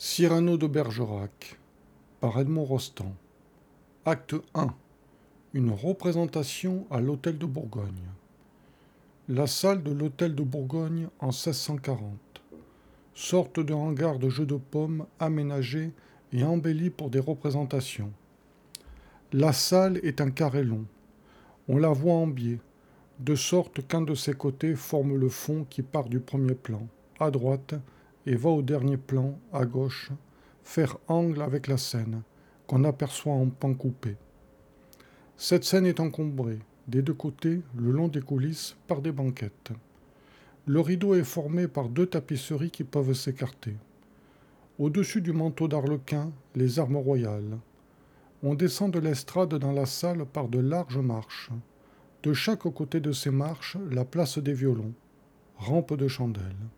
Cyrano de Bergerac par Edmond Rostand. Acte 1. Une représentation à l'Hôtel de Bourgogne. La salle de l'Hôtel de Bourgogne en 1640. Sorte de hangar de jeux de pommes aménagé et embelli pour des représentations. La salle est un carré long. On la voit en biais, de sorte qu'un de ses côtés forme le fond qui part du premier plan, à droite, et va au dernier plan, à gauche, faire angle avec la scène, qu'on aperçoit en pan coupé. Cette scène est encombrée, des deux côtés, le long des coulisses, par des banquettes. Le rideau est formé par deux tapisseries qui peuvent s'écarter. Au-dessus du manteau d'arlequin, les armes royales. On descend de l'estrade dans la salle par de larges marches. De chaque côté de ces marches, la place des violons, rampe de chandelles.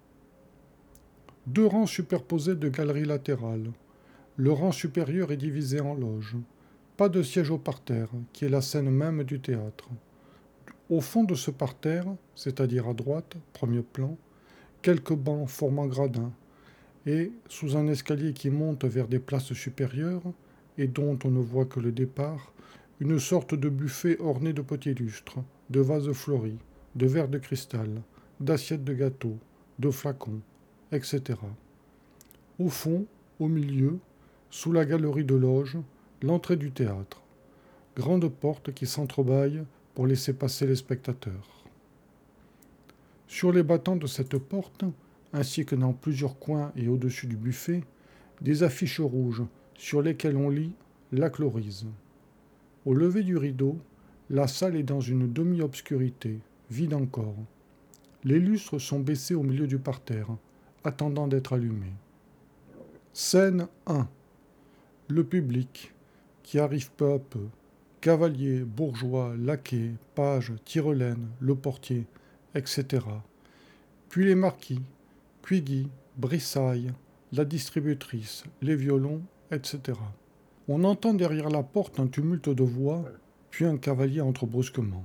Deux rangs superposés de galeries latérales. Le rang supérieur est divisé en loges. Pas de siège au parterre, qui est la scène même du théâtre. Au fond de ce parterre, c'est-à-dire à droite, premier plan, quelques bancs formant gradin, et, sous un escalier qui monte vers des places supérieures, et dont on ne voit que le départ, une sorte de buffet orné de potiers lustres, de vases fleuris, de verres de cristal, d'assiettes de gâteaux, de flacons, etc. Au fond, au milieu, sous la galerie de loge, l'entrée du théâtre. Grande porte qui s'entrebâille pour laisser passer les spectateurs. Sur les battants de cette porte, ainsi que dans plusieurs coins et au-dessus du buffet, des affiches rouges sur lesquelles on lit La Chlorise. Au lever du rideau, la salle est dans une demi-obscurité, vide encore. Les lustres sont baissés au milieu du parterre, attendant d'être allumé. Scène 1. Le public, qui arrive peu à peu. Cavaliers, bourgeois, laquais, pages, tyrolènes, le portier, etc. Puis les marquis, Cuigui, Brissaille, la distributrice, les violons, etc. On entend derrière la porte un tumulte de voix, puis un cavalier entre brusquement.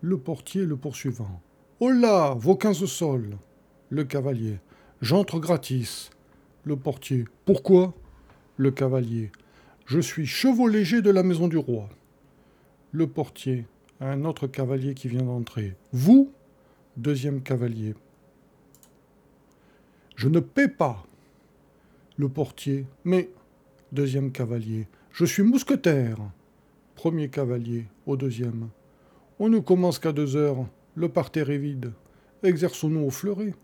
Le portier le poursuivant. Oh là, vos quinze sols Le cavalier. J'entre gratis. Le portier. Pourquoi? Le cavalier. Je suis chevau léger de la maison du roi. Le portier. Un autre cavalier qui vient d'entrer. Vous Deuxième cavalier. Je ne paie pas. Le portier. Mais. Deuxième cavalier. Je suis mousquetaire. Premier cavalier. Au deuxième. On ne commence qu'à deux heures. Le parterre est vide. Exerçons-nous au fleuret.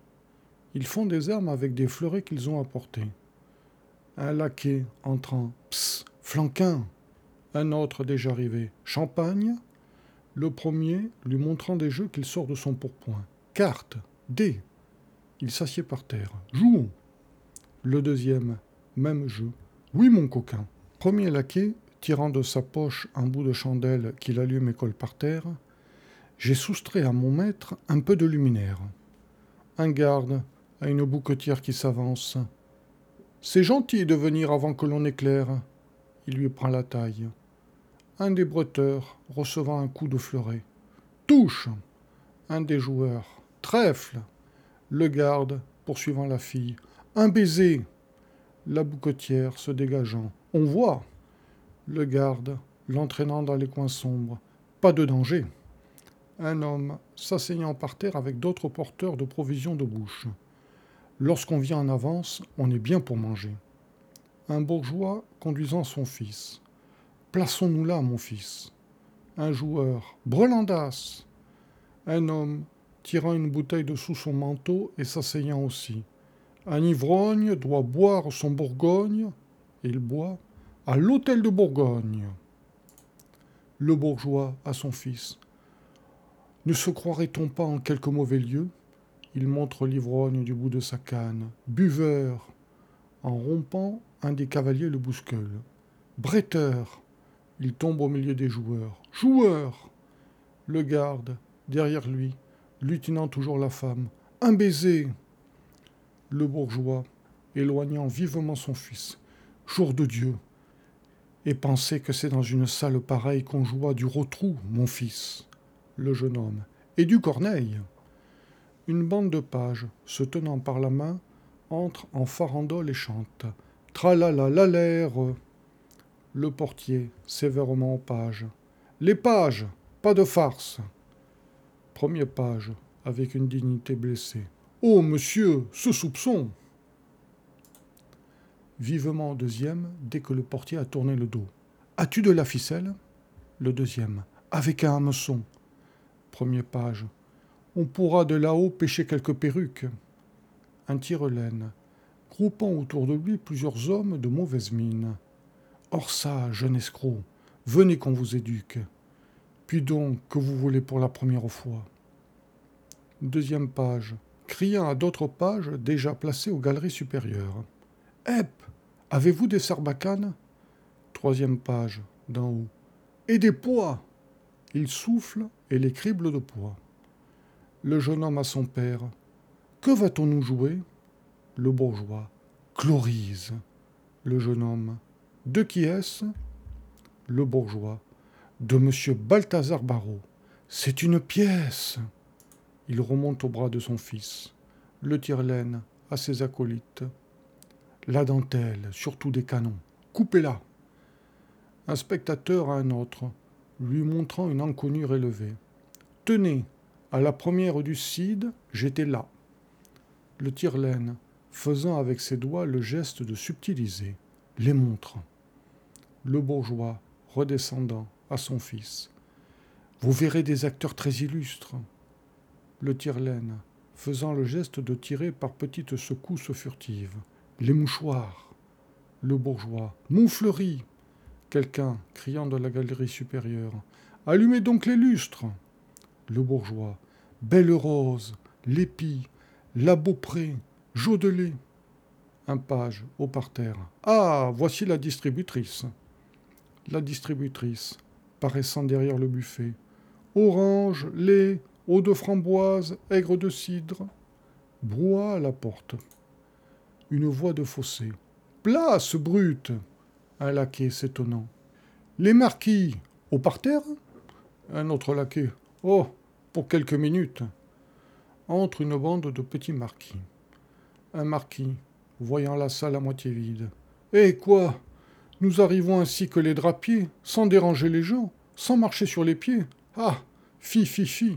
Ils font des armes avec des fleurets qu'ils ont apportés. Un laquais entrant. Psst, flanquin. Un autre déjà arrivé. Champagne. Le premier lui montrant des jeux qu'il sort de son pourpoint. Cartes. Dés. Il s'assied par terre. Jouons. Le deuxième. Même jeu. Oui, mon coquin. Premier laquais, tirant de sa poche un bout de chandelle qu'il allume et colle par terre. J'ai soustrait à mon maître un peu de luminaire. Un garde à une bouquetière qui s'avance. C'est gentil de venir avant que l'on éclaire. Il lui prend la taille. Un des bretteurs recevant un coup de fleuret. Touche Un des joueurs. Trèfle Le garde poursuivant la fille. Un baiser La bouquetière se dégageant. On voit Le garde l'entraînant dans les coins sombres. Pas de danger. Un homme s'asseyant par terre avec d'autres porteurs de provisions de bouche. Lorsqu'on vient en avance, on est bien pour manger. Un bourgeois conduisant son fils. Plaçons-nous là, mon fils. Un joueur. Brelandas. Un homme tirant une bouteille de sous son manteau et s'asseyant aussi. Un ivrogne doit boire son Bourgogne, il boit, à l'hôtel de Bourgogne. Le bourgeois à son fils. Ne se croirait-on pas en quelque mauvais lieu? Il montre l'ivrogne du bout de sa canne. Buveur En rompant, un des cavaliers le bouscule. Bretteur Il tombe au milieu des joueurs. Joueur Le garde, derrière lui, lutinant toujours la femme. Un baiser Le bourgeois, éloignant vivement son fils. Jour de Dieu Et pensez que c'est dans une salle pareille qu'on joua du rotrou, mon fils. Le jeune homme. Et du corneille une bande de pages, se tenant par la main, entre en farandole et chante. Tralala l'air. Le portier, sévèrement aux pages. Les pages, pas de farce. Premier page, avec une dignité blessée. Oh, monsieur, ce soupçon Vivement deuxième, dès que le portier a tourné le dos. As-tu de la ficelle? Le deuxième. Avec un hameçon. Premier page. On pourra de là-haut pêcher quelques perruques. Un tire-laine, groupant autour de lui plusieurs hommes de mauvaise mine. Or ça, jeune escroc, venez qu'on vous éduque. Puis donc, que vous voulez pour la première fois Deuxième page, criant à d'autres pages déjà placées aux galeries supérieures. Hep Avez-vous des sarbacanes? Troisième page, d'en haut. Et des pois Il souffle et les crible de pois. Le jeune homme à son père. Que va-t-on nous jouer? Le bourgeois. Chlorise. Le jeune homme. De qui est-ce? Le bourgeois. De monsieur Balthazar Barrault. C'est une pièce. Il remonte au bras de son fils. Le tire-laine à ses acolytes. La dentelle, surtout des canons. Coupez-la. Un spectateur à un autre, lui montrant une encoignure élevée. Tenez, à la première du Cid, j'étais là. Le tire-laine, faisant avec ses doigts le geste de subtiliser, les montre le bourgeois, redescendant à son fils. Vous verrez des acteurs très illustres. Le tire-laine, faisant le geste de tirer par petites secousses furtives. Les mouchoirs. Le bourgeois. Mouflerie. Quelqu'un, criant de la galerie supérieure. Allumez donc les lustres. Le bourgeois. Belle rose. L'épi. La beaupré. Jodelet. Un page au parterre. Ah, voici la distributrice la distributrice, paraissant derrière le buffet. Orange, lait, eau de framboise, aigre de cidre. Brouhaha à la porte. Une voix de fossé. Place, brute Un laquais s'étonnant. Les marquis, au parterre? Un autre laquais. Oh, pour quelques minutes. Entre une bande de petits marquis. Un marquis, voyant la salle à moitié vide. Eh quoi? Nous arrivons ainsi que les drapiers, sans déranger les gens, sans marcher sur les pieds. Ah Fi, fi, fi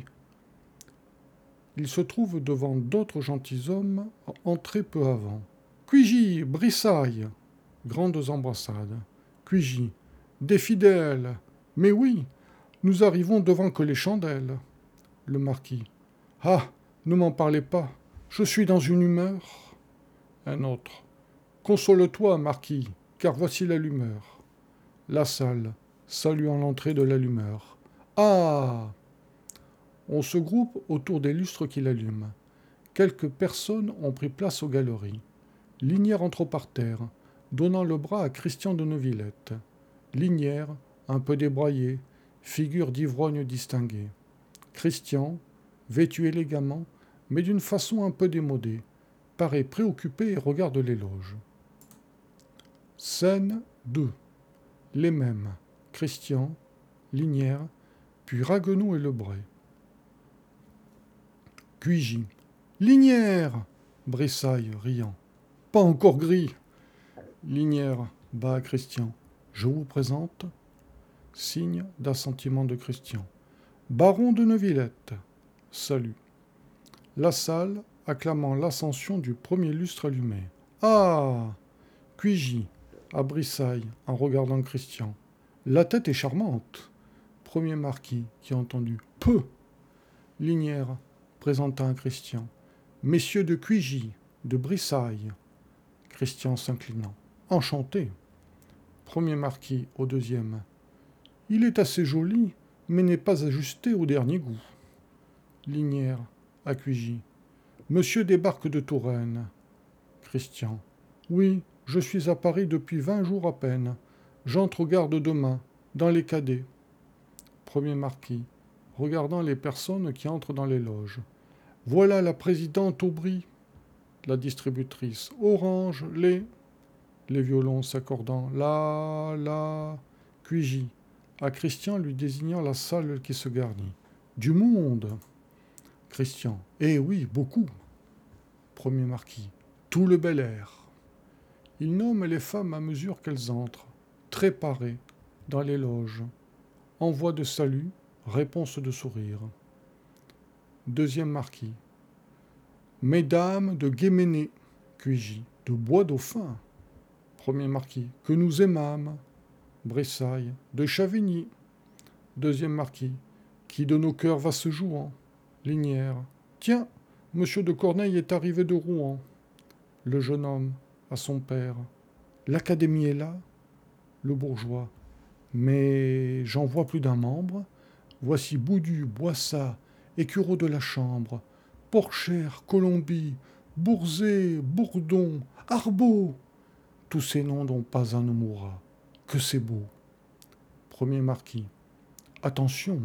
Il se trouve devant d'autres gentilshommes entrés peu avant. Cuigy, Brissaille Grandes embrassades. Cuigy, des fidèles Mais oui, nous arrivons devant que les chandelles. Le marquis. Ah Ne m'en parlez pas, je suis dans une humeur. Un autre. Console-toi, marquis, car voici l'allumeur. La salle, saluant l'entrée de l'allumeur. Ah On se groupe autour des lustres qui l'allument. Quelques personnes ont pris place aux galeries. Linière entre au parterre, donnant le bras à Christian de Neuvillette. Linière, un peu débraillée, figure d'ivrogne distinguée. Christian, vêtu élégamment, mais d'une façon un peu démodée, paraît préoccupé et regarde les loges. Scène 2. Les mêmes. Christian, Linière, puis Raguenou et Lebray. Cuigy. Linière Bressaille, riant. Pas encore gris. Linière, bas Christian. Je vous présente. Signe d'assentiment de Christian. Baron de Neuvillette. Salut. La salle acclamant l'ascension du premier lustre allumé. Ah Cuigy à Brissaille, en regardant Christian. La tête est charmante. Premier marquis qui a entendu. Peu Linière, présentant un Christian. Messieurs de Cuigy, de Brissaille. Christian s'inclinant. Enchanté. Premier marquis au deuxième. Il est assez joli, mais n'est pas ajusté au dernier goût. Linière, à Cuigy. Monsieur débarque de Touraine. Christian. Oui, je suis à Paris depuis vingt jours à peine. J'entre au garde demain, dans les cadets. Premier marquis, regardant les personnes qui entrent dans les loges. Voilà la présidente Aubry. La distributrice. Orange, lait. Les violons s'accordant. La, la. Cuigy. À Christian lui désignant la salle qui se garnit. Du monde. Christian. Eh oui, beaucoup. Premier marquis. Tout le bel air. Il nomme les femmes à mesure qu'elles entrent, très parées, dans les loges. Envoi de salut, réponse de sourire. Deuxième marquis. Mesdames de Guéméné, Cuigy, de Bois Dauphin. Premier marquis. Que nous aimâmes, Bressailles, de Chavigny. Deuxième marquis. Qui de nos cœurs va se jouant, Linière. Tiens, monsieur de Corneille est arrivé de Rouen. Le jeune homme, à son père. L'académie est là Le bourgeois. Mais j'en vois plus d'un membre. Voici Boudu, Boissat, Écureau de la Chambre, Porchère, Colombie, Bourzé, Bourdon, Arbeau. Tous ces noms dont pas un ne mourra. Que c'est beau. Premier marquis. Attention,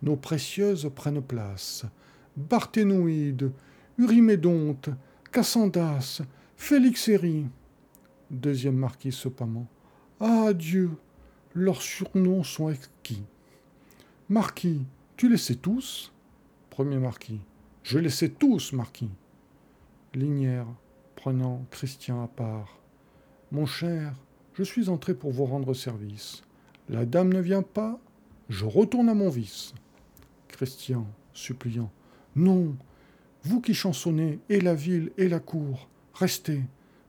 nos précieuses prennent place. Barthénoïde, Urimédonte, Cassandas, Félixéry. Deuxième marquis cependant. Ah Dieu, leurs surnoms sont exquis. Marquis, tu les sais tous? Premier marquis. Je les sais tous, marquis. Linière, prenant Christian à part. Mon cher, je suis entré pour vous rendre service. La dame ne vient pas, je retourne à mon vice. Christian, suppliant. Non, vous qui chansonnez et la ville et la cour, restez,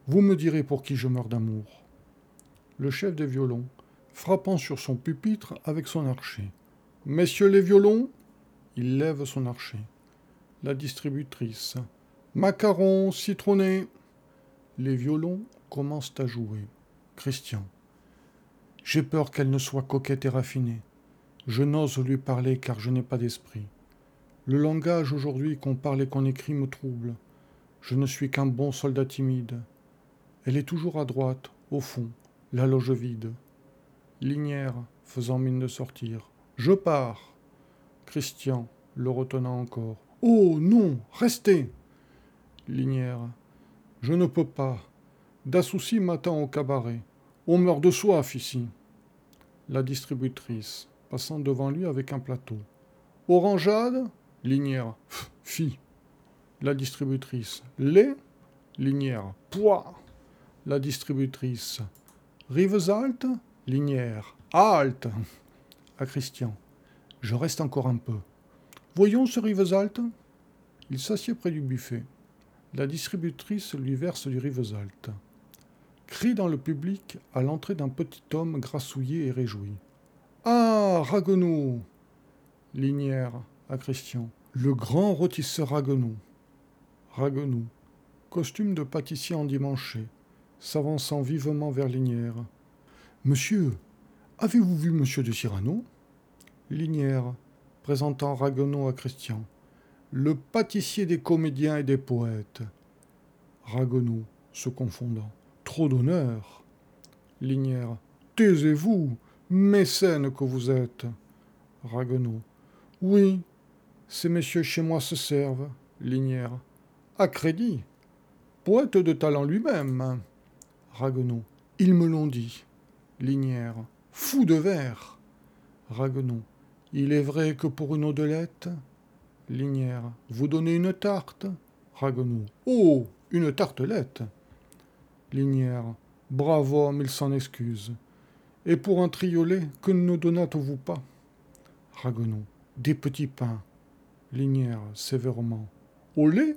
vous me direz pour qui je meurs d'amour. Le chef des violons, frappant sur son pupitre avec son archer. Messieurs les violons Il lève son archer. La distributrice. Macarons, citronnés. Les violons commencent à jouer. Christian. J'ai peur qu'elle ne soit coquette et raffinée. Je n'ose lui parler car je n'ai pas d'esprit. Le langage aujourd'hui qu'on parle et qu'on écrit me trouble. Je ne suis qu'un bon soldat timide. Elle est toujours à droite, au fond, la loge vide. Linière, faisant mine de sortir. Je pars. Christian, le retenant encore. Oh non, restez. Linière. Je ne peux pas. Dassouci m'attend au cabaret. On meurt de soif ici. La distributrice, passant devant lui avec un plateau. Orangeade Linière. Fi. La distributrice. Lait Linière. Pois. La distributrice. Rives altes Linière. Halte À Christian. Je reste encore un peu. Voyons ce Rivesaltes. Il s'assied près du buffet. La distributrice lui verse du Rivesaltes. Crie dans le public à l'entrée d'un petit homme grassouillé et réjoui. Ah, Raguenaud Linière à Christian. Le grand rôtisseur Raguenaud. Raguenaud. Costume de pâtissier endimanché, s'avançant vivement vers Linière. Monsieur, avez-vous vu monsieur de Cyrano? Linière, présentant Raguenaud à Christian. Le pâtissier des comédiens et des poètes. Raguenaud, se confondant. Trop d'honneur. Linière. Taisez-vous, mécène que vous êtes. Raguenaud. Oui, ces messieurs chez moi se servent. Linière. À crédit. Poète de talent lui-même. Raguenaud. Ils me l'ont dit. Linière. Fou de verre. Raguenaud. Il est vrai que pour une odelette. Linière. Vous donnez une tarte. Raguenaud. Oh, une tartelette. Linière. Bravo homme, il s'en excuse. Et pour un triolet, que ne donnâtes-vous pas? Raguenaud. Des petits pains. Linière, sévèrement. Au lait?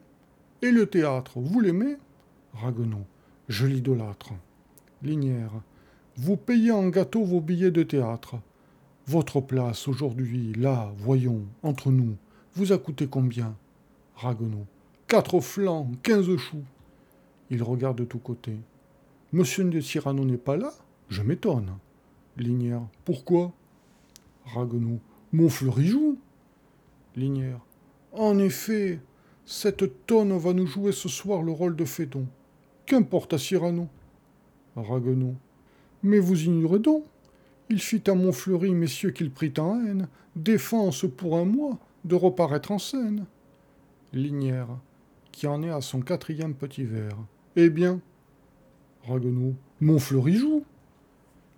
Et le théâtre, vous l'aimez? Raguenaud. Je l'idolâtre. Linière. Vous payez en gâteau vos billets de théâtre. Votre place aujourd'hui, là, voyons, entre nous, vous a coûté combien? Raguenaud. Quatre flancs, quinze choux. Il regarde de tous côtés. Monsieur de Cyrano n'est pas là? Je m'étonne. Linière. Pourquoi? Raguenaud. Montfleury joue. Linière. En effet, cette tonne va nous jouer ce soir le rôle de Fédon. Qu'importe à Cyrano? Raguenaud. Mais vous ignorez donc. Il fit à Montfleury, messieurs, qu'il prit en haine, défense pour un mois de reparaître en scène. Linière, qui en est à son quatrième petit verre. Eh bien Raguenaud. Montfleury joue.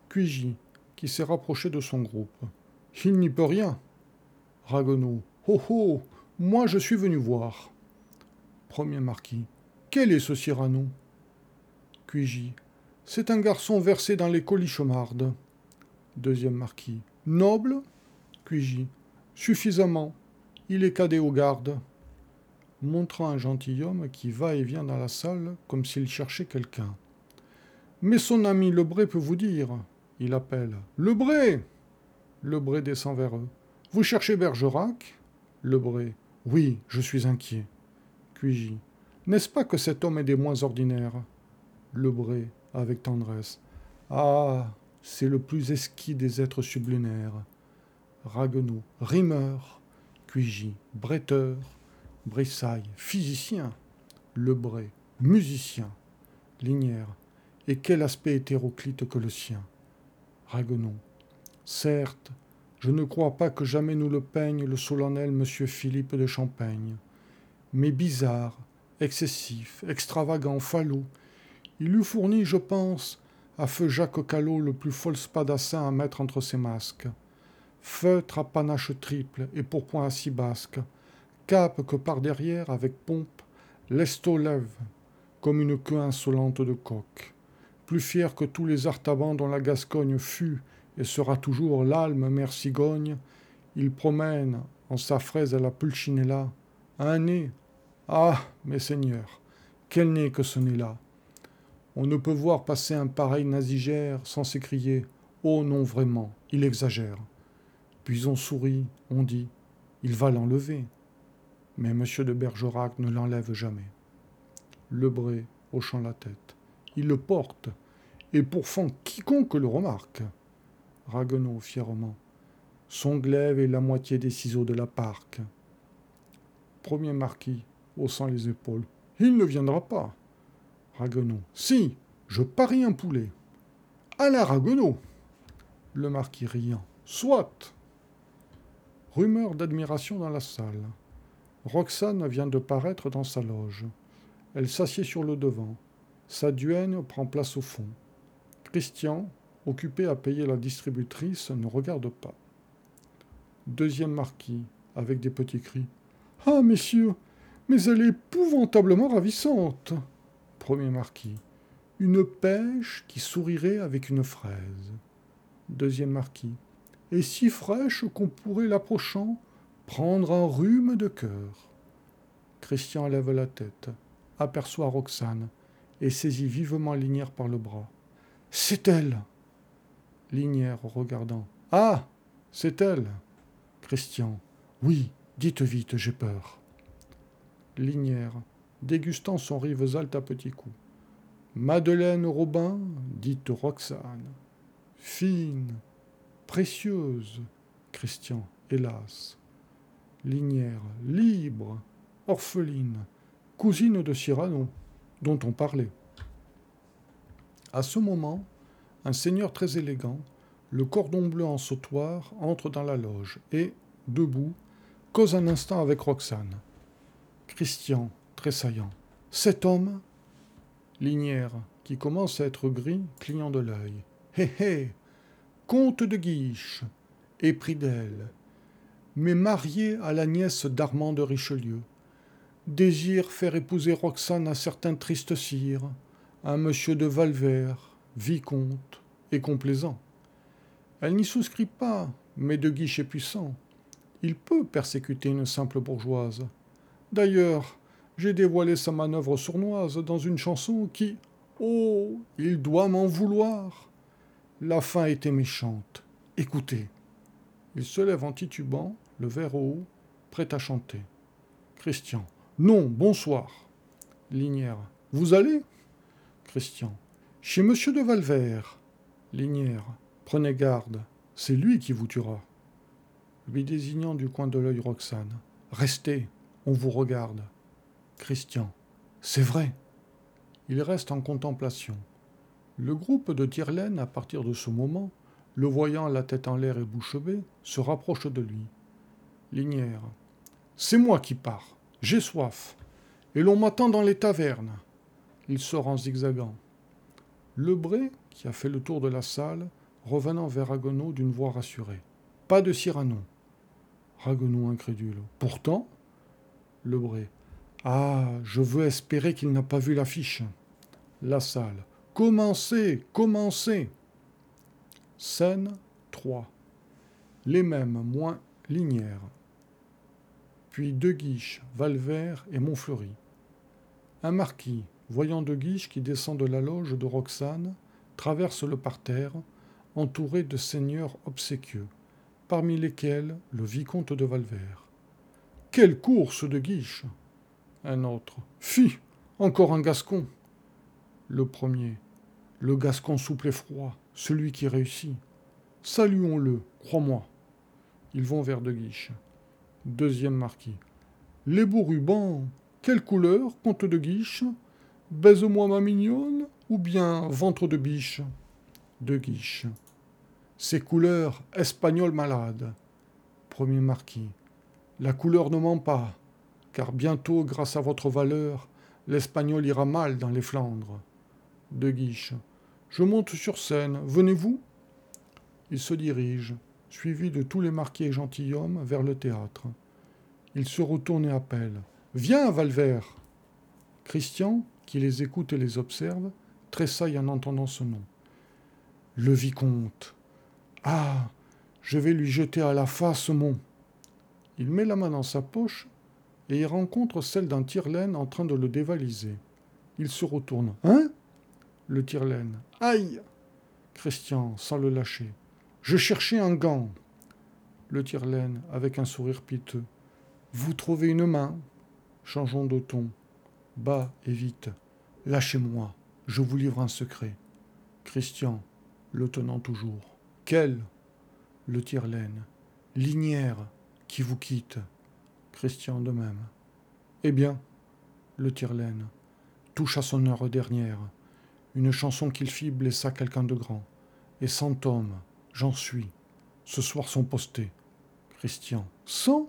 Cuigy, qui s'est rapproché de son groupe. Il n'y peut rien. Raguenaud. Oh oh Moi je suis venu voir. Premier marquis. Quel est ce Cyrano? Cuigy. C'est un garçon versé dans les colichomardes. Deuxième marquis. Noble? Cuigy. Suffisamment. Il est cadet aux gardes. Montrant un gentilhomme qui va et vient dans la salle comme s'il cherchait quelqu'un. Mais son ami Lebré peut vous dire. Il appelle. Lebré Lebré descend vers eux. Vous cherchez Bergerac? Lebré. Oui, je suis inquiet. Cuigy. N'est-ce pas que cet homme est des moins ordinaires? Lebré, avec tendresse. Ah, c'est le plus esquis des êtres sublunaires. Raguenaud, rimeur, Cuigy, bretteur, Physicien, Lebré, musicien, Linière, et quel aspect hétéroclite que le sien? Raguenaud, certes, je ne crois pas que jamais nous le peigne le solennel monsieur Philippe de Champaigne, mais bizarre, excessif, extravagant, falot, il eût fourni, je pense, à feu Jacques Callot le plus fol spadassin à mettre entre ses masques. Feutre à panache triple et pourpoint à six basques, cape que par derrière, avec pompe, l'esto lève, comme une queue insolente de coq. Plus fier que tous les artabans dont la Gascogne fut et sera toujours l'alme mère cigogne, il promène, en sa fraise à la pulcinella, un nez. Ah, mes seigneurs, quel nez que ce nez-là on ne peut voir passer un pareil nasigère sans s'écrier Oh non, vraiment, il exagère. Puis on sourit, on dit Il va l'enlever. Mais M. de Bergerac ne l'enlève jamais. Lebré, hochant la tête. Il le porte, et pour fond quiconque le remarque. Raguenaud, fièrement. Son glaive est la moitié des ciseaux de la parque. Premier marquis, haussant les épaules. Il ne viendra pas. Raguenaud. Si, je parie un poulet. À la Raguenaud. Le marquis riant. Soit. Rumeur d'admiration dans la salle. Roxane vient de paraître dans sa loge. Elle s'assied sur le devant. Sa duègne prend place au fond. Christian, occupé à payer la distributrice, ne regarde pas. Deuxième marquis, avec des petits cris. Ah, messieurs, mais elle est épouvantablement ravissante. Premier marquis. Une pêche qui sourirait avec une fraise. Deuxième marquis. Et si fraîche qu'on pourrait, l'approchant, prendre un rhume de cœur. Christian lève la tête, aperçoit Roxane, et saisit vivement Linière par le bras. C'est elle Linière regardant. Ah C'est elle Christian. Oui, dites vite, j'ai peur. Linière dégustant son rivesaltes à petits coups. Madeleine Robin, dite Roxane. Fine, précieuse, Christian, hélas. Linière, libre, orpheline, cousine de Cyrano, dont on parlait. À ce moment, un seigneur très élégant, le cordon bleu en sautoir, entre dans la loge et, debout, cause un instant avec Roxane. Christian, tressaillant. Cet homme Linière, qui commence à être gris, clignant de l'œil. Hé hé Comte de Guiche, épris d'elle, mais marié à la nièce d'Armand de Richelieu. Désire faire épouser Roxane à certain triste cire, un monsieur de Valvert, vicomte et complaisant. Elle n'y souscrit pas, mais de Guiche est puissant. Il peut persécuter une simple bourgeoise. D'ailleurs, j'ai dévoilé sa manœuvre sournoise dans une chanson qui, oh, il doit m'en vouloir. La fin était méchante. Écoutez. Il se lève en titubant, le verre au haut, prêt à chanter. Christian. Non, bonsoir. Linière. Vous allez? Christian. Chez monsieur de Valvert. Linière. Prenez garde, c'est lui qui vous tuera. Lui désignant du coin de l'œil Roxane. Restez, on vous regarde. Christian. C'est vrai. Il reste en contemplation. Le groupe de Tirlaine, à partir de ce moment, le voyant la tête en l'air et bouche bée, se rapproche de lui. Linière. C'est moi qui pars. J'ai soif. Et l'on m'attend dans les tavernes. Il sort en zigzagant. Lebré, qui a fait le tour de la salle, revenant vers Raguenaud d'une voix rassurée. Pas de Cyrano. Raguenaud incrédule. Pourtant Lebré. Ah, je veux espérer qu'il n'a pas vu l'affiche. La salle. Commencez, commencez. Scène 3. Les mêmes, moins Linière. Puis De Guiche, Valvert et Montfleury. Un marquis, voyant De Guiche qui descend de la loge de Roxane, traverse le parterre, entouré de seigneurs obséquieux, parmi lesquels le vicomte de Valvert. Quelle course de Guiche Un autre. Fi Encore un gascon Le premier. Le gascon souple et froid, celui qui réussit. Saluons-le, crois-moi. Ils vont vers De Guiche. Deuxième marquis. Les beaux rubans, quelle couleur, comte de Guiche? Baise-moi ma mignonne ou bien ventre de biche? De Guiche. Ces couleurs espagnoles malades. Premier marquis. La couleur ne ment pas, car bientôt, grâce à votre valeur, l'espagnol ira mal dans les Flandres. De Guiche. Je monte sur scène, venez-vous? Il se dirige, suivi de tous les marquis et gentilshommes, vers le théâtre. Il se retourne et appelle. Viens, Valvert Christian, qui les écoute et les observe, tressaille en entendant ce nom. Le vicomte. Ah. Je vais lui jeter à la face mon. Il met la main dans sa poche et y rencontre celle d'un tire-laine en train de le dévaliser. Il se retourne. Hein? Le tire-laine. Aïe Christian, sans le lâcher. Je cherchais un gant. Le tire-laine, avec un sourire piteux. Vous trouvez une main? Changeons de ton. Bas et vite. Lâchez-moi, je vous livre un secret. Christian, le tenant toujours. Quel? Le tire-laine. Qui vous quitte. Christian de même. Eh bien, le tire-laine touche à son heure dernière. Une chanson qu'il fit blessa quelqu'un de grand. Et cent hommes, j'en suis, ce soir sont postés. Christian. Cent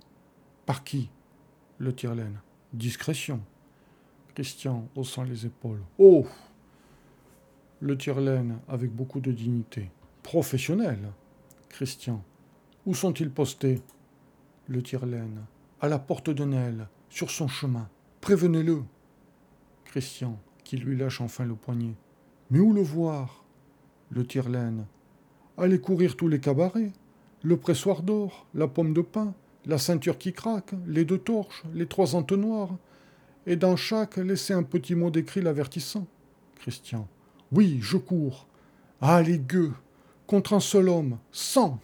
Par qui? Le tire-laine. Discrétion. Christian, haussant les épaules. Oh Le tire-laine, avec beaucoup de dignité. Professionnel. Christian. Où sont-ils postés? Le tire-laine, à la porte de Nel, sur son chemin. Prévenez-le. Christian, qui lui lâche enfin le poignet. Mais où le voir? Le tire-laine. Allez courir tous les cabarets. Le pressoir d'or, la pomme de pain, la ceinture qui craque, les deux torches, les trois entonnoirs. Et dans chaque, laissez un petit mot d'écrit l'avertissant. Christian. Oui, je cours. Ah, les gueux Contre un seul homme, cent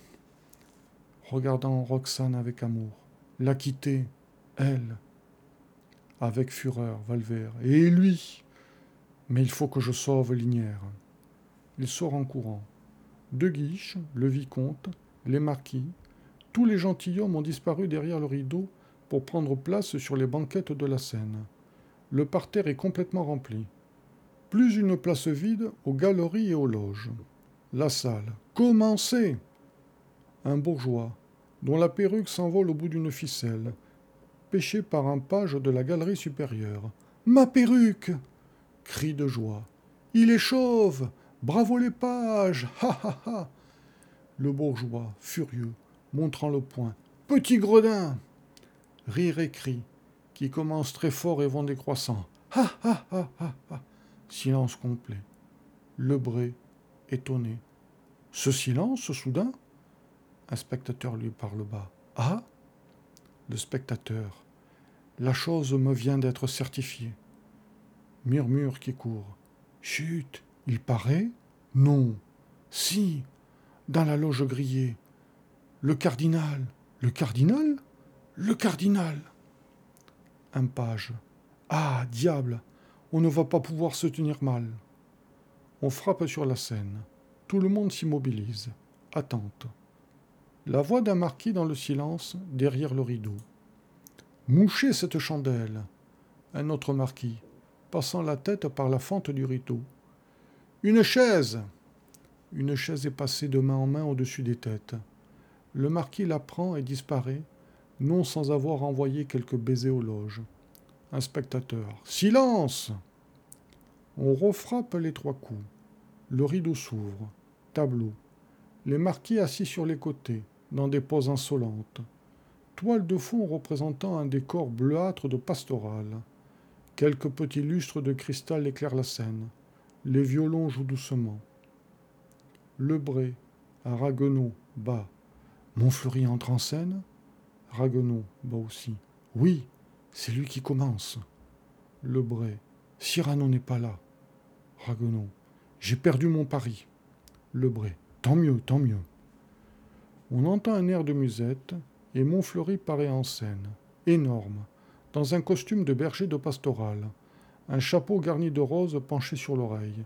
regardant Roxane avec amour. La quitter, elle. Avec fureur, Valvert. Et lui Mais il faut que je sauve Linière. Il sort en courant. De Guiche, le vicomte, les marquis, tous les gentilshommes ont disparu derrière le rideau pour prendre place sur les banquettes de la scène. Le parterre est complètement rempli. Plus une place vide aux galeries et aux loges. La salle. Commencez Un bourgeois, dont la perruque s'envole au bout d'une ficelle, pêché par un page de la galerie supérieure. Ma perruque Cri de joie. Il est chauve Bravo les pages Ha ha ha Le bourgeois, furieux, montrant le poing. Petit gredin Rire et cri, qui commencent très fort et vont décroissant. Ha ha ha ha ha Silence complet. Le bré, étonné. Ce silence, soudain un spectateur lui parle bas. Ah Le spectateur. La chose me vient d'être certifiée. Murmure qui court. Chut Il paraît Non. Si Dans la loge grillée. Le cardinal Le cardinal Le cardinal Un page. Ah Diable On ne va pas pouvoir se tenir mal. On frappe sur la scène. Tout le monde s'immobilise. Attente. La voix d'un marquis dans le silence, derrière le rideau. Mouchez cette chandelle. Un autre marquis, passant la tête par la fente du rideau. Une chaise. Une chaise est passée de main en main au-dessus des têtes. Le marquis la prend et disparaît, non sans avoir envoyé quelques baisers aux loges. Un spectateur. Silence On refrappe les trois coups. Le rideau s'ouvre. Tableau. Les marquis assis sur les côtés dans des poses insolentes. Toile de fond représentant un décor bleuâtre de pastoral. Quelques petits lustres de cristal éclairent la scène. Les violons jouent doucement. Lebré, à Raguenaud, bas. Montfleury entre en scène Raguenaud, bas aussi. Oui, c'est lui qui commence. Lebré, Cyrano n'est pas là. Raguenaud, j'ai perdu mon pari. Lebré, tant mieux, tant mieux. On entend un air de musette et Montfleury paraît en scène, énorme, dans un costume de berger de pastoral, un chapeau garni de roses penché sur l'oreille,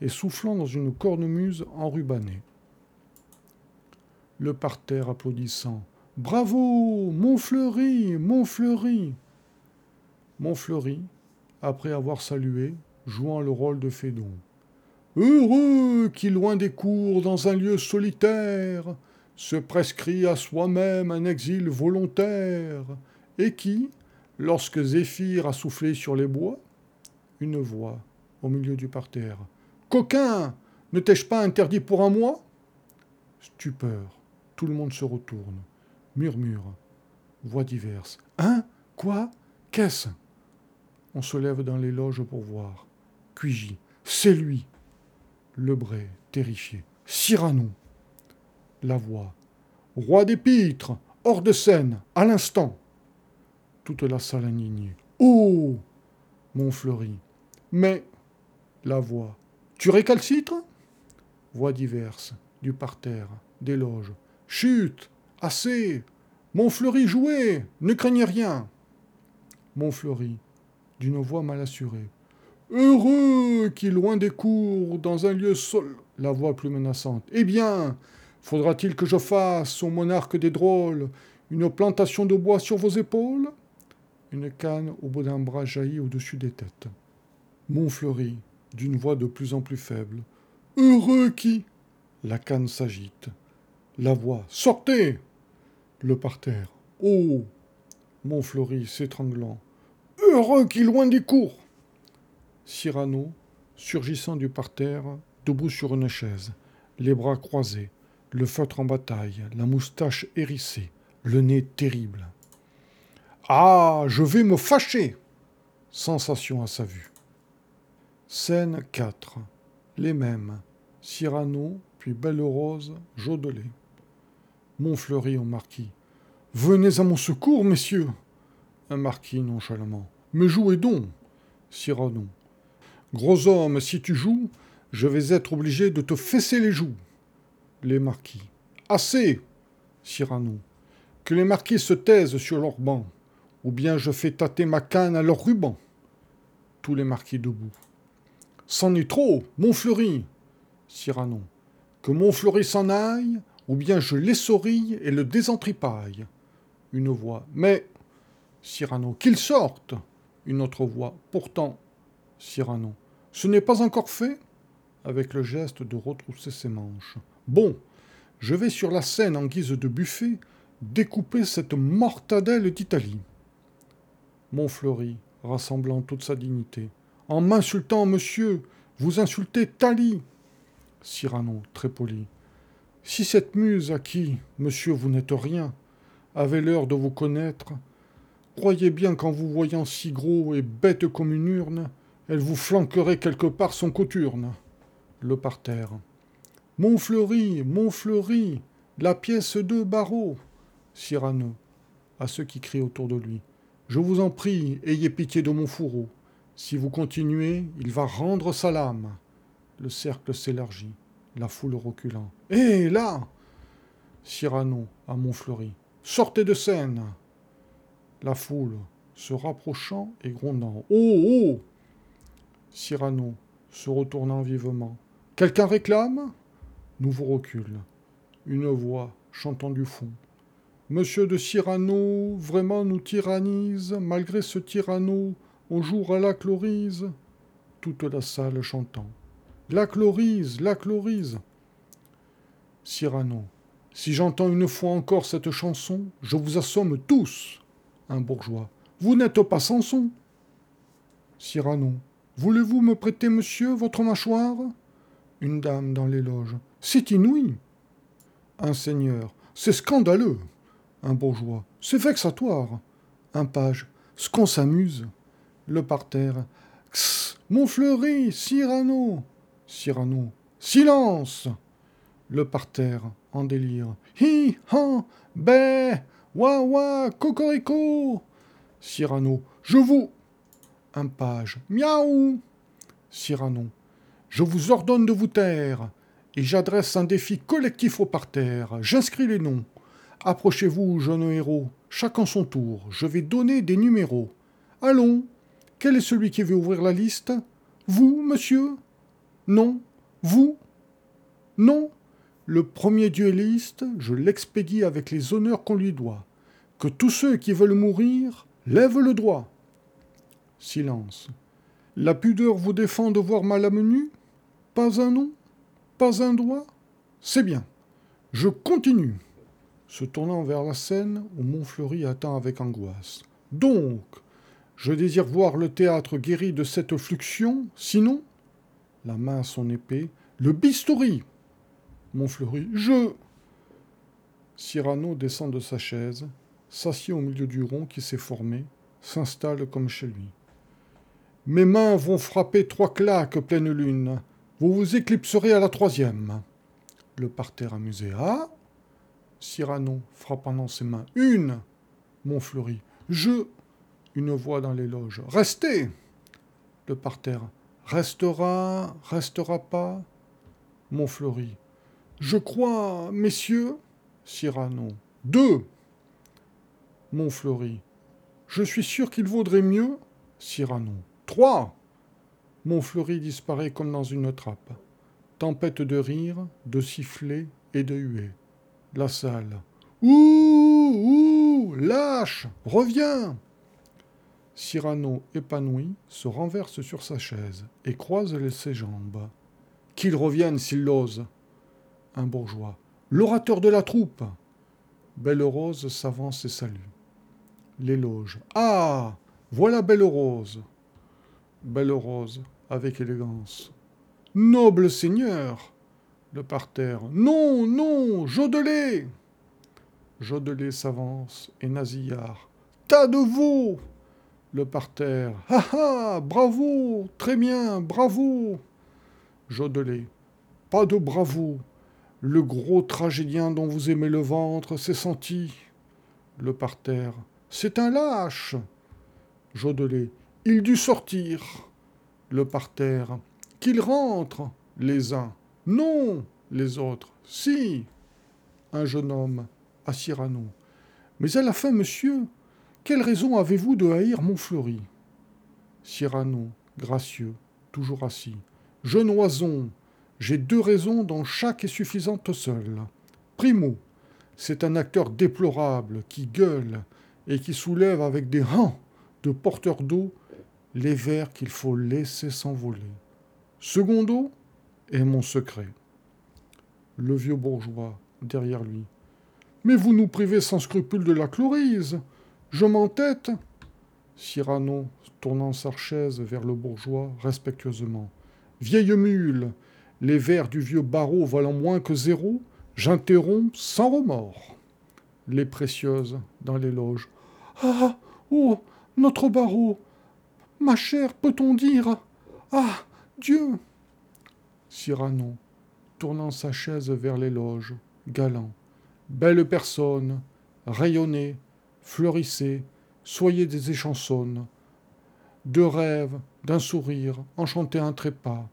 et soufflant dans une cornemuse enrubannée. Le parterre applaudissant. Bravo Montfleury Montfleury Montfleury, après avoir salué, jouant le rôle de Fédon. Heureux qui, loin des cours, dans un lieu solitaire, se prescrit à soi-même un exil volontaire, et qui, lorsque Zéphyr a soufflé sur les bois, une voix au milieu du parterre. Coquin, ne t'ai-je pas interdit pour un mois? Stupeur, tout le monde se retourne, murmure, voix diverses. Hein? Quoi? Qu'est-ce? On se lève dans les loges pour voir. Cuigy, c'est lui Lebré, terrifié. Cyrano La voix. Roi des pitres, hors de scène, à l'instant Toute la salle indignée. Oh Montfleury. Mais, la voix. Tu récalcitres? Voix diverses, du parterre, des loges. Chut Assez Montfleury, jouez Ne craignez rien Montfleury, d'une voix mal assurée. Heureux qui, loin des cours, dans un lieu sol. La voix plus menaçante. Eh bien, faudra-t-il que je fasse, au monarque des drôles, une plantation de bois sur vos épaules? Une canne au bout d'un bras jaillit au-dessus des têtes. Montfleury, d'une voix de plus en plus faible. Heureux qui? La canne s'agite. La voix. Sortez Le parterre. Oh Montfleury s'étranglant. Heureux qui, loin des cours Cyrano, surgissant du parterre, debout sur une chaise, les bras croisés, le feutre en bataille, la moustache hérissée, le nez terrible. Ah, je vais me fâcher Sensation à sa vue. Scène 4. Les mêmes. Cyrano, puis Belle-Rose, Jodelet. Montfleury au marquis. Venez à mon secours, messieurs Un marquis nonchalamment. Mais jouez donc Cyrano. Gros homme, si tu joues, je vais être obligé de te fesser les joues. Les marquis. Assez Cyrano. Que les marquis se taisent sur leur banc, ou bien je fais tâter ma canne à leur ruban. Tous les marquis debout. C'en est trop, Montfleury Cyrano. Que Montfleury s'en aille, ou bien je l'essorille et le désentripaille. Une voix. Mais. Cyrano. Qu'il sorte Une autre voix. Pourtant. Cyrano. Ce n'est pas encore fait avec le geste de retrousser ses manches. Bon, je vais sur la scène en guise de buffet découper cette mortadelle d'Italie. Montfleury, rassemblant toute sa dignité. En m'insultant, monsieur, vous insultez Tali. Cyrano, très poli. Si cette muse à qui, monsieur, vous n'êtes rien, avait l'heure de vous connaître, croyez bien qu'en vous voyant si gros et bête comme une urne, elle vous flanquerait quelque part son coturne. Le parterre. Montfleury, Montfleury, la pièce de barreau. Cyrano, à ceux qui crient autour de lui. Je vous en prie, ayez pitié de mon fourreau. Si vous continuez, il va rendre sa lame. Le cercle s'élargit, la foule reculant. Hé, là Cyrano, à Montfleury. Sortez de scène La foule, se rapprochant et grondant. Oh, oh Cyrano, se retournant vivement. Quelqu'un réclame? Nouveau recul. Une voix chantant du fond. Monsieur de Cyrano vraiment nous tyrannise, malgré ce tyranno, on joue à la chlorise. Toute la salle chantant. La chlorise, la chlorise. Cyrano. Si j'entends une fois encore cette chanson, je vous assomme tous. Un bourgeois. Vous n'êtes pas Samson. Cyrano. Voulez-vous me prêter, monsieur, votre mâchoire? Une dame dans les loges. C'est inouï. Un seigneur. C'est scandaleux. Un bourgeois. C'est vexatoire. Un page. Ce qu'on s'amuse. Le parterre. X. Montfleury, Cyrano Cyrano. Silence Le parterre, en délire. Hi, han, bé, wa, wa, cocorico Cyrano. Je vous. Un page. Miaou Cyrano. Je vous ordonne de vous taire, et j'adresse un défi collectif au parterre. J'inscris les noms. Approchez-vous, jeunes héros, chacun son tour. Je vais donner des numéros. Allons. Quel est celui qui veut ouvrir la liste? Vous, monsieur? Non? Vous? Non? Le premier duelliste, je l'expédie avec les honneurs qu'on lui doit. Que tous ceux qui veulent mourir lèvent le droit. Silence. La pudeur vous défend de voir ma lame nue Pas un nom? Pas un doigt? C'est bien. Je continue. Se tournant vers la scène où Montfleury attend avec angoisse. Donc, je désire voir le théâtre guéri de cette fluxion, sinon, la main à son épée, le bistouri. Montfleury, je. Cyrano descend de sa chaise, s'assied au milieu du rond qui s'est formé, s'installe comme chez lui. Mes mains vont frapper trois claques pleine lune. Vous vous éclipserez à la troisième. Le parterre amusé. Ah Cyrano, frappant dans ses mains. Une Montfleury. Je. Une voix dans les loges. Restez Le parterre. Restera, restera pas Montfleury. Je crois, messieurs. Cyrano. Deux Montfleury. Je suis sûr qu'il vaudrait mieux. Cyrano. Trois Montfleury disparaît comme dans une trappe. Tempête de rire, de sifflets et de huées. La salle. Ouh Ouh Lâche Reviens Cyrano, épanoui, se renverse sur sa chaise et croise ses jambes. Qu'il revienne s'il l'ose. Un bourgeois. L'orateur de la troupe Belle Rose s'avance et salue. L'éloge. Ah Voilà Belle Rose Belle Rose, avec élégance. Noble seigneur Le parterre. Non, non, Jodelet Jodelet s'avance et nasillard. Tas de veau Le parterre. Ha ha Bravo Très bien, bravo Jodelet. Pas de bravo Le gros tragédien dont vous aimez le ventre s'est senti. Le parterre. C'est un lâche Jodelet. Il dut sortir. Le parterre. Qu'il rentre. Les uns. Non. Les autres. Si. Un jeune homme. À Cyrano. Mais à la fin, monsieur, quelle raison avez-vous de haïr Montfleury? Cyrano, gracieux, toujours assis. Jeune oison, j'ai deux raisons dont chaque est suffisante seule. Primo, c'est un acteur déplorable qui gueule et qui soulève avec des rangs de porteurs d'eau les vers qu'il faut laisser s'envoler. Secondo est mon secret. Le vieux bourgeois, derrière lui. Mais vous nous privez sans scrupule de la chlorise. Je m'entête. Cyrano, tournant sa chaise vers le bourgeois respectueusement. Vieille mule, les vers du vieux barreau valant moins que zéro, j'interromps sans remords. Les précieuses dans les loges. Ah Oh Notre barreau Ma chère, peut-on dire? Ah Dieu Cyrano, tournant sa chaise vers les loges, galant. Belle personne, rayonnez, fleurissez, soyez des échansonnes. De rêves, d'un sourire, enchantez un trépas.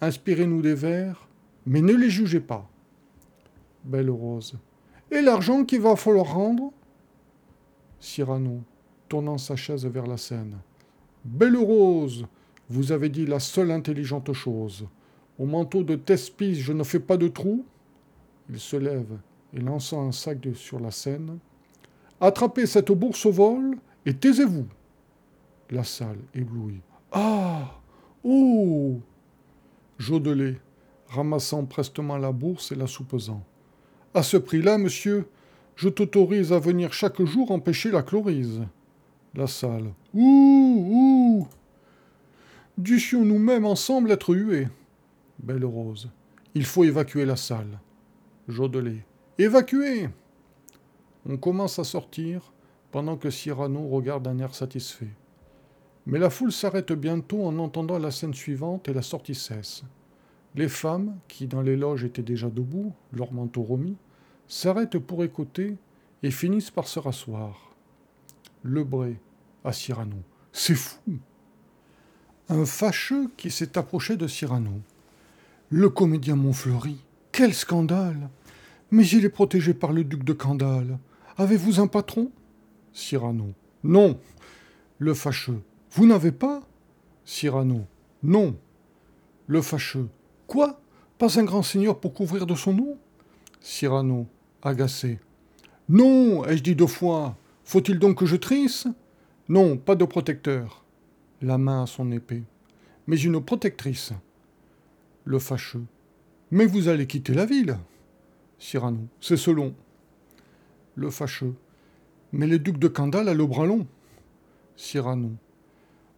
Inspirez-nous des vers, mais ne les jugez pas. Belle rose. Et l'argent qu'il va falloir rendre? Cyrano, tournant sa chaise vers la scène. Belle rose, vous avez dit la seule intelligente chose. Au manteau de Thespis, je ne fais pas de trou. Il se lève et lançant un sac sur la scène. Attrapez cette bourse au vol et taisez-vous. La salle éblouie. Ah Oh Jodelet, ramassant prestement la bourse et la soupesant. À ce prix-là, monsieur, je t'autorise à venir chaque jour empêcher la chlorise. La salle. Ouh Ouh Dussions nous-mêmes ensemble être hués. Belle Rose. Il faut évacuer la salle. Jodelet. Évacuer On commence à sortir pendant que Cyrano regarde d'un air satisfait. Mais la foule s'arrête bientôt en entendant la scène suivante et la sortie cesse. Les femmes, qui dans les loges étaient déjà debout, leurs manteaux remis, s'arrêtent pour écouter et finissent par se rasseoir. Lebré à Cyrano. C'est fou Un fâcheux qui s'est approché de Cyrano. Le comédien Montfleury. Quel scandale Mais il est protégé par le duc de Candale. Avez-vous un patron? Cyrano. Non. Le fâcheux. Vous n'avez pas? Cyrano. Non. Le fâcheux. Quoi? Pas un grand seigneur pour couvrir de son nom? Cyrano, agacé. Non, ai-je dit deux fois. Faut-il donc que je trisse? Non, pas de protecteur. La main à son épée. Mais une protectrice. Le fâcheux. Mais vous allez quitter la ville? Cyrano. C'est selon. Le fâcheux. Mais le duc de Candale a le bras long. Cyrano.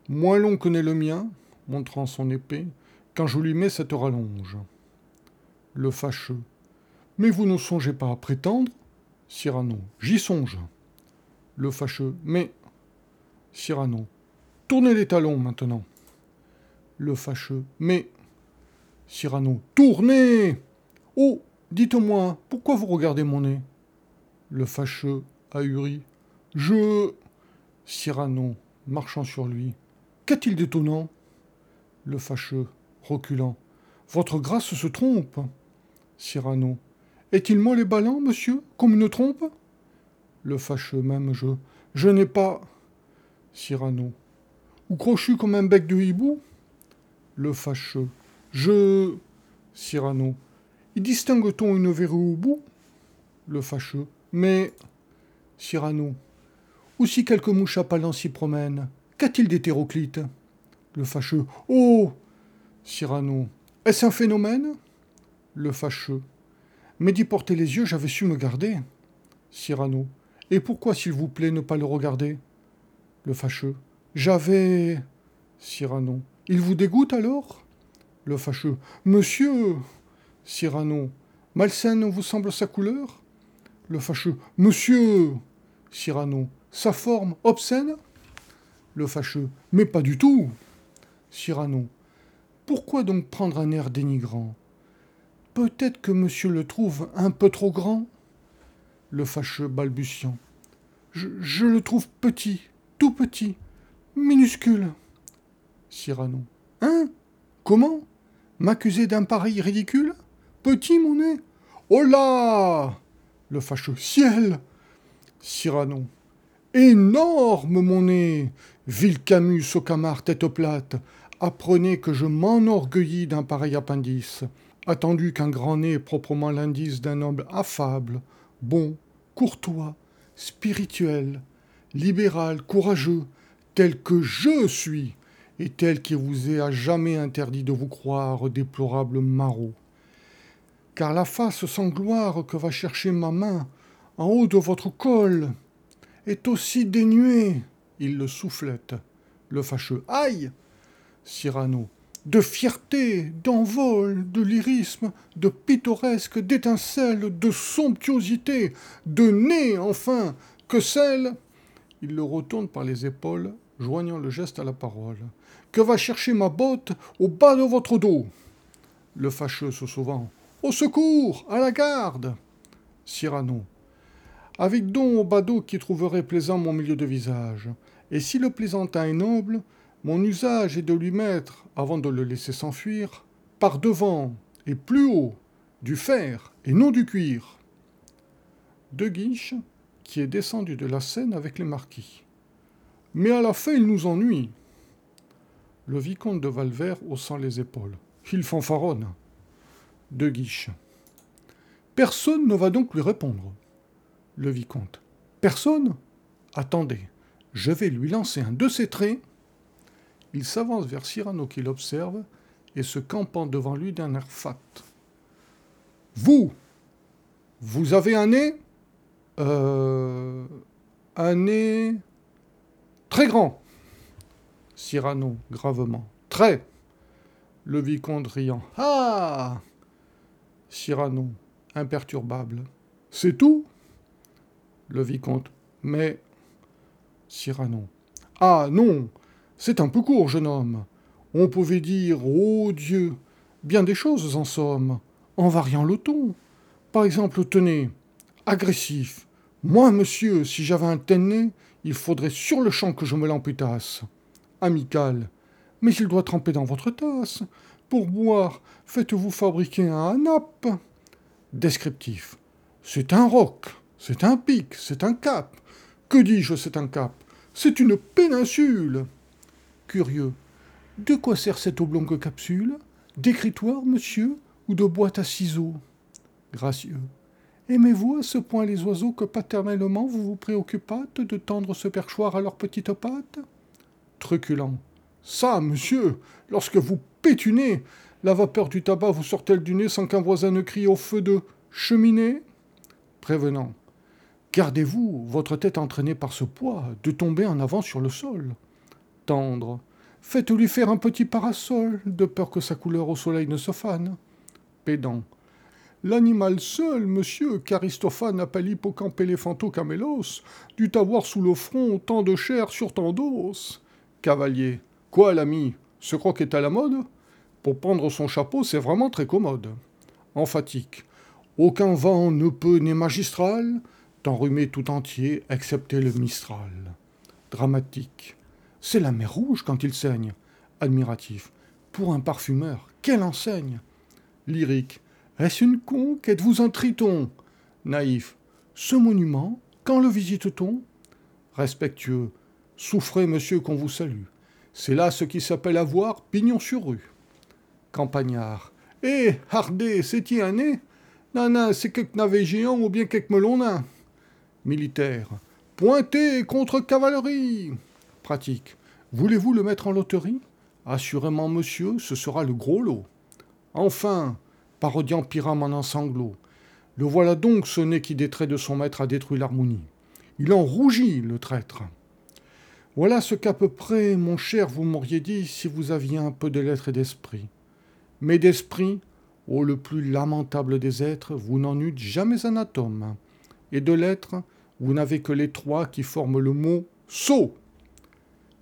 Moins long que n'est le mien, montrant son épée, quand je lui mets cette rallonge. Le fâcheux. Mais vous ne songez pas à prétendre Cyrano. J'y songe. Le fâcheux. Mais. Cyrano. Tournez les talons maintenant. Le fâcheux. Mais. Cyrano. Tournez Oh Dites-moi, pourquoi vous regardez mon nez? Le fâcheux, ahuri. Je. Cyrano, marchant sur lui. Qu'a-t-il d'étonnant? Le fâcheux, reculant. Votre grâce se trompe. Cyrano. Est-il molle et ballant, monsieur, comme une trompe? Le fâcheux, même je. Je n'ai pas. Cyrano. Ou crochu comme un bec de hibou? Le fâcheux. Je. Cyrano. Y distingue-t-on une verrue au bout? Le fâcheux. Mais. Cyrano. Ou si quelques mouches à s'y promènent Qu'a-t-il d'hétéroclite? Le fâcheux. Oh Cyrano. Est-ce un phénomène? Le fâcheux. Mais d'y porter les yeux, j'avais su me garder. Cyrano. Et pourquoi, s'il vous plaît, ne pas le regarder? Le fâcheux. J'avais. Cyrano. Il vous dégoûte alors? Le fâcheux. Monsieur Cyrano. Malsaine vous semble sa couleur? Le fâcheux. Monsieur Cyrano. Sa forme obscène? Le fâcheux. Mais pas du tout Cyrano. Pourquoi donc prendre un air dénigrant? Peut-être que monsieur le trouve un peu trop grand? Le fâcheux balbutiant. Je, le trouve petit, tout petit, minuscule. Cyrano. Hein? Comment? M'accuser d'un pareil ridicule? Petit, mon nez? Oh là Le fâcheux. Ciel Cyrano. Énorme, mon nez Ville Camus, au camard, tête plate, apprenez que je m'enorgueillis d'un pareil appendice, attendu qu'un grand nez est proprement l'indice d'un homme affable, bon, courtois, spirituel, libéral, courageux, tel que je suis, et tel qui vous est à jamais interdit de vous croire déplorable maraud car la face sans gloire que va chercher ma main en haut de votre col est aussi dénuée. Il le soufflette, le fâcheux. Aïe Cyrano. De fierté, d'envol, de lyrisme, de pittoresque, d'étincelle, de somptuosité, de nez, enfin, que celle. Il le retourne par les épaules, joignant le geste à la parole. Que va chercher ma botte au bas de votre dos Le fâcheux se sauvant. Au secours À la garde Cyrano. Avec don au badaud qui trouverait plaisant mon milieu de visage. Et si le plaisantin est noble, mon usage est de lui mettre, avant de le laisser s'enfuir, par devant et plus haut, du fer et non du cuir. De Guiche, qui est descendu de la scène avec les marquis. Mais à la fin, il nous ennuie. Le vicomte de Valvert haussant les épaules. Il fanfaronne de Guiche. Personne ne va donc lui répondre. Le vicomte. Personne? Attendez, je vais lui lancer un de ses traits. Il s'avance vers Cyrano qui l'observe et se campant devant lui d'un air fat. Vous Vous avez un nez? Euh. Un nez. Très grand Cyrano, gravement. Très Le vicomte riant. Ah Cyrano, imperturbable. C'est tout Le vicomte. Mais. Cyrano. Ah non C'est un peu court, jeune homme. On pouvait dire, ô Dieu, bien des choses en somme, en variant le ton. Par exemple, tenez, agressif. Moi, monsieur, si j'avais un tel il faudrait sur le champ que je me l'amputasse. Amical. Mais il doit tremper dans votre tasse. Pour boire, faites-vous fabriquer un nappe. Descriptif. C'est un roc, c'est un pic, c'est un cap. Que dis-je, c'est un cap? C'est une péninsule. Curieux. De quoi sert cette oblongue capsule? D'écritoire, monsieur, ou de boîte à ciseaux? Gracieux. Aimez-vous à ce point les oiseaux que paternellement vous vous préoccupâtes de tendre ce perchoir à leurs petites pattes Truculent. Ça, monsieur, lorsque vous pétunez, la vapeur du tabac vous sort-elle du nez sans qu'un voisin ne crie au feu de cheminée? Prévenant. Gardez-vous, votre tête entraînée par ce poids, de tomber en avant sur le sol. Tendre. Faites-lui faire un petit parasol, de peur que sa couleur au soleil ne se fane. Pédant. L'animal seul, monsieur, qu'Aristophane appelle hippocampe camélos, dut avoir sous le front tant de chair sur tant d'os. Cavalier. Quoi, l'ami? Ce croc est à la mode Pour prendre son chapeau, c'est vraiment très commode. Emphatique. Aucun vent ne peut, n'est magistral, t'enrhumer tout entier, excepté le Mistral. Dramatique. C'est la mer rouge quand il saigne. Admiratif. Pour un parfumeur, quelle enseigne Lyrique. Est-ce une conque? Êtes-vous un triton? Naïf. Ce monument, quand le visite-t-on? Respectueux. Souffrez, monsieur, qu'on vous salue. C'est là ce qui s'appelle avoir pignon sur rue. Campagnard. Eh, hardé, c'est-y un nez? Non, c'est quelque navet géant ou bien quelque melon nain. Militaire. Pointé contre cavalerie. Pratique. Voulez-vous le mettre en loterie? Assurément, monsieur, ce sera le gros lot. Enfin, parodiant Pyram en sanglot. Le voilà donc ce nez qui, des traits de son maître, a détruit l'harmonie. Il en rougit, le traître. Voilà ce qu'à peu près, mon cher, vous m'auriez dit si vous aviez un peu de lettres et d'esprit. Mais d'esprit, ô le plus lamentable des êtres, vous n'en eûtes jamais un atome et de lettres, vous n'avez que les trois qui forment le mot sot.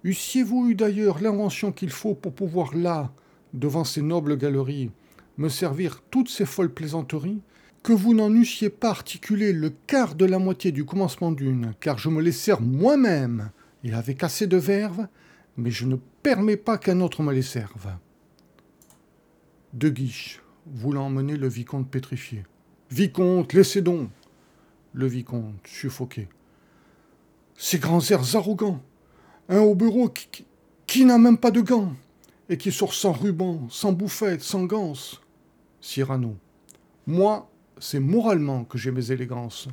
Eussiez-vous eu d'ailleurs l'invention qu'il faut pour pouvoir là, devant ces nobles galeries, me servir toutes ces folles plaisanteries, que vous n'en eussiez pas articulé le quart de la moitié du commencement d'une, car je me les sers moi-même, et avec assez de verve, mais je ne permets pas qu'un autre me les serve. De Guiche, voulant mener le vicomte pétrifié. Vicomte, laissez donc le vicomte, suffoqué. Ces grands airs arrogants. Un au bureau qui, n'a même pas de gants, et qui sort sans ruban, sans bouffette, sans ganse. Cyrano. Moi, c'est moralement que j'ai mes élégances.